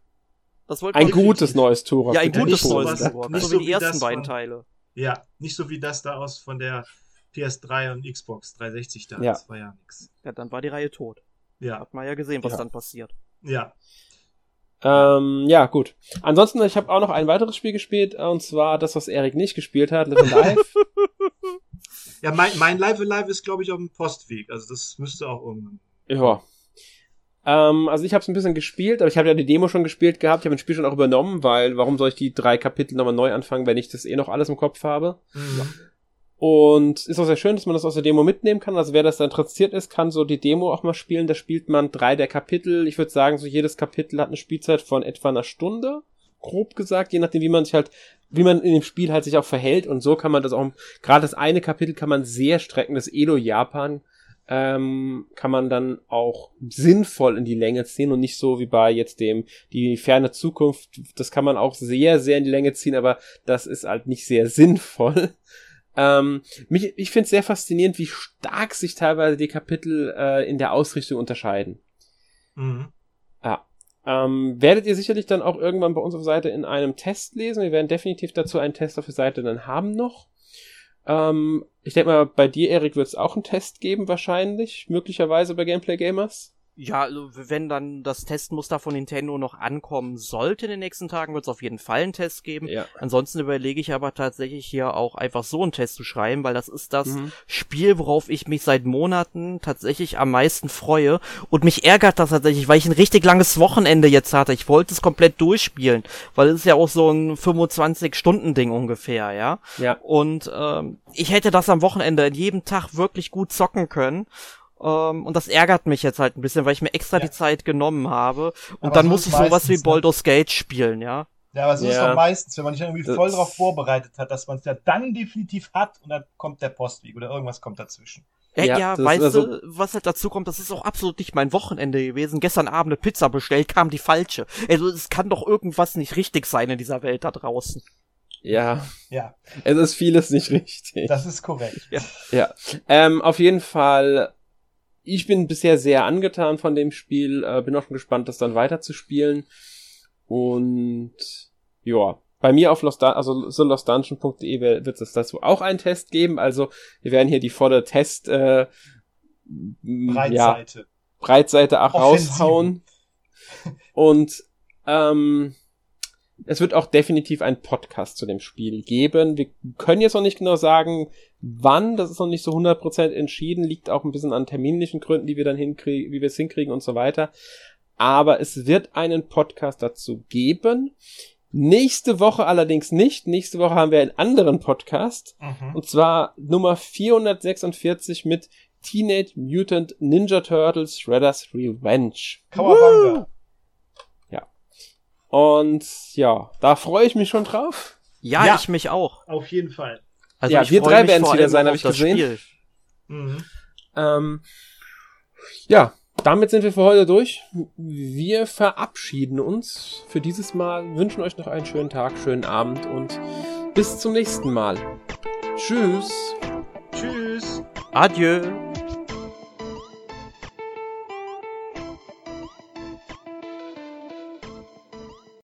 Das ein gutes neues Turok. Ja, ein gutes neues Turok. Nicht so, so wie die ersten beiden Teile. Ja, nicht so wie das da aus von der PS3 und Xbox 360 da. Ja. Das war ja nix. Ja, dann war die Reihe tot. Ja. Hat man ja gesehen, was ja. dann passiert. Ja. Ähm, ja, gut. Ansonsten, ich habe auch noch ein weiteres Spiel gespielt, und zwar das, was Erik nicht gespielt hat, Live Live. ja, mein, mein Live Live ist, glaube ich, auf dem Postweg. Also das müsste auch irgendwann. Ja. Ähm, also ich habe es ein bisschen gespielt, aber ich habe ja die Demo schon gespielt gehabt. Ich habe das Spiel schon auch übernommen, weil warum soll ich die drei Kapitel nochmal neu anfangen, wenn ich das eh noch alles im Kopf habe? Mhm. Und ist auch sehr schön, dass man das aus der Demo mitnehmen kann. Also wer das da interessiert ist, kann so die Demo auch mal spielen. Da spielt man drei der Kapitel. Ich würde sagen, so jedes Kapitel hat eine Spielzeit von etwa einer Stunde. Grob gesagt, je nachdem, wie man sich halt, wie man in dem Spiel halt sich auch verhält. Und so kann man das auch, gerade das eine Kapitel kann man sehr strecken, das Edo Japan, ähm, kann man dann auch sinnvoll in die Länge ziehen und nicht so wie bei jetzt dem die ferne Zukunft. Das kann man auch sehr, sehr in die Länge ziehen, aber das ist halt nicht sehr sinnvoll. Ähm, mich, ich finde es sehr faszinierend, wie stark sich teilweise die Kapitel äh, in der Ausrichtung unterscheiden. Mhm. Ja. Ähm, werdet ihr sicherlich dann auch irgendwann bei uns auf Seite in einem Test lesen. Wir werden definitiv dazu einen Test auf der Seite dann haben noch. Ähm, ich denke mal, bei dir, Erik, wird es auch einen Test geben, wahrscheinlich, möglicherweise bei Gameplay Gamers. Ja, also wenn dann das Testmuster von Nintendo noch ankommen sollte in den nächsten Tagen, wird es auf jeden Fall einen Test geben. Ja. Ansonsten überlege ich aber tatsächlich hier auch einfach so einen Test zu schreiben, weil das ist das mhm. Spiel, worauf ich mich seit Monaten tatsächlich am meisten freue. Und mich ärgert das tatsächlich, weil ich ein richtig langes Wochenende jetzt hatte. Ich wollte es komplett durchspielen, weil es ist ja auch so ein 25-Stunden-Ding ungefähr, ja. Ja. Und ähm, ich hätte das am Wochenende in jedem Tag wirklich gut zocken können. Um, ähm, und das ärgert mich jetzt halt ein bisschen, weil ich mir extra ja. die Zeit genommen habe. Und aber dann muss ich sowas wie ne? Baldur's Gate spielen, ja. Ja, aber so ja. ist es doch meistens, wenn man sich irgendwie voll darauf vorbereitet hat, dass man es ja dann definitiv hat und dann kommt der Postweg oder irgendwas kommt dazwischen. Ja, ja, ja weißt also du, was halt dazu kommt, das ist auch absolut nicht mein Wochenende gewesen. Gestern Abend eine Pizza bestellt, kam die falsche. Also es kann doch irgendwas nicht richtig sein in dieser Welt da draußen. Ja. Ja. Es ist vieles nicht richtig. Das ist korrekt. Ja. ja. Ähm, auf jeden Fall, ich bin bisher sehr angetan von dem Spiel, äh, bin auch schon gespannt, das dann weiterzuspielen. Und ja, bei mir auf Lost, also solostdungeon.de wird es dazu auch einen Test geben. Also wir werden hier die volle Test äh, Breitseite. Ja, Breitseite auch raushauen. Und ähm, es wird auch definitiv ein Podcast zu dem Spiel geben. Wir können jetzt noch nicht genau sagen, wann, das ist noch nicht so 100% entschieden, liegt auch ein bisschen an terminlichen Gründen, die wir dann hinkriegen, wie wir es hinkriegen und so weiter. Aber es wird einen Podcast dazu geben. Nächste Woche allerdings nicht. Nächste Woche haben wir einen anderen Podcast. Mhm. Und zwar Nummer 446 mit Teenage Mutant Ninja Turtles Shredder's Revenge. Kawabanga. Und ja, da freue ich mich schon drauf. Ja, ja, ich mich auch. Auf jeden Fall. Also ja, wir drei werden es wieder sein, habe ich gesehen. Mhm. Ähm, ja, damit sind wir für heute durch. Wir verabschieden uns für dieses Mal, wünschen euch noch einen schönen Tag, schönen Abend und bis zum nächsten Mal. Tschüss. Tschüss. Adieu.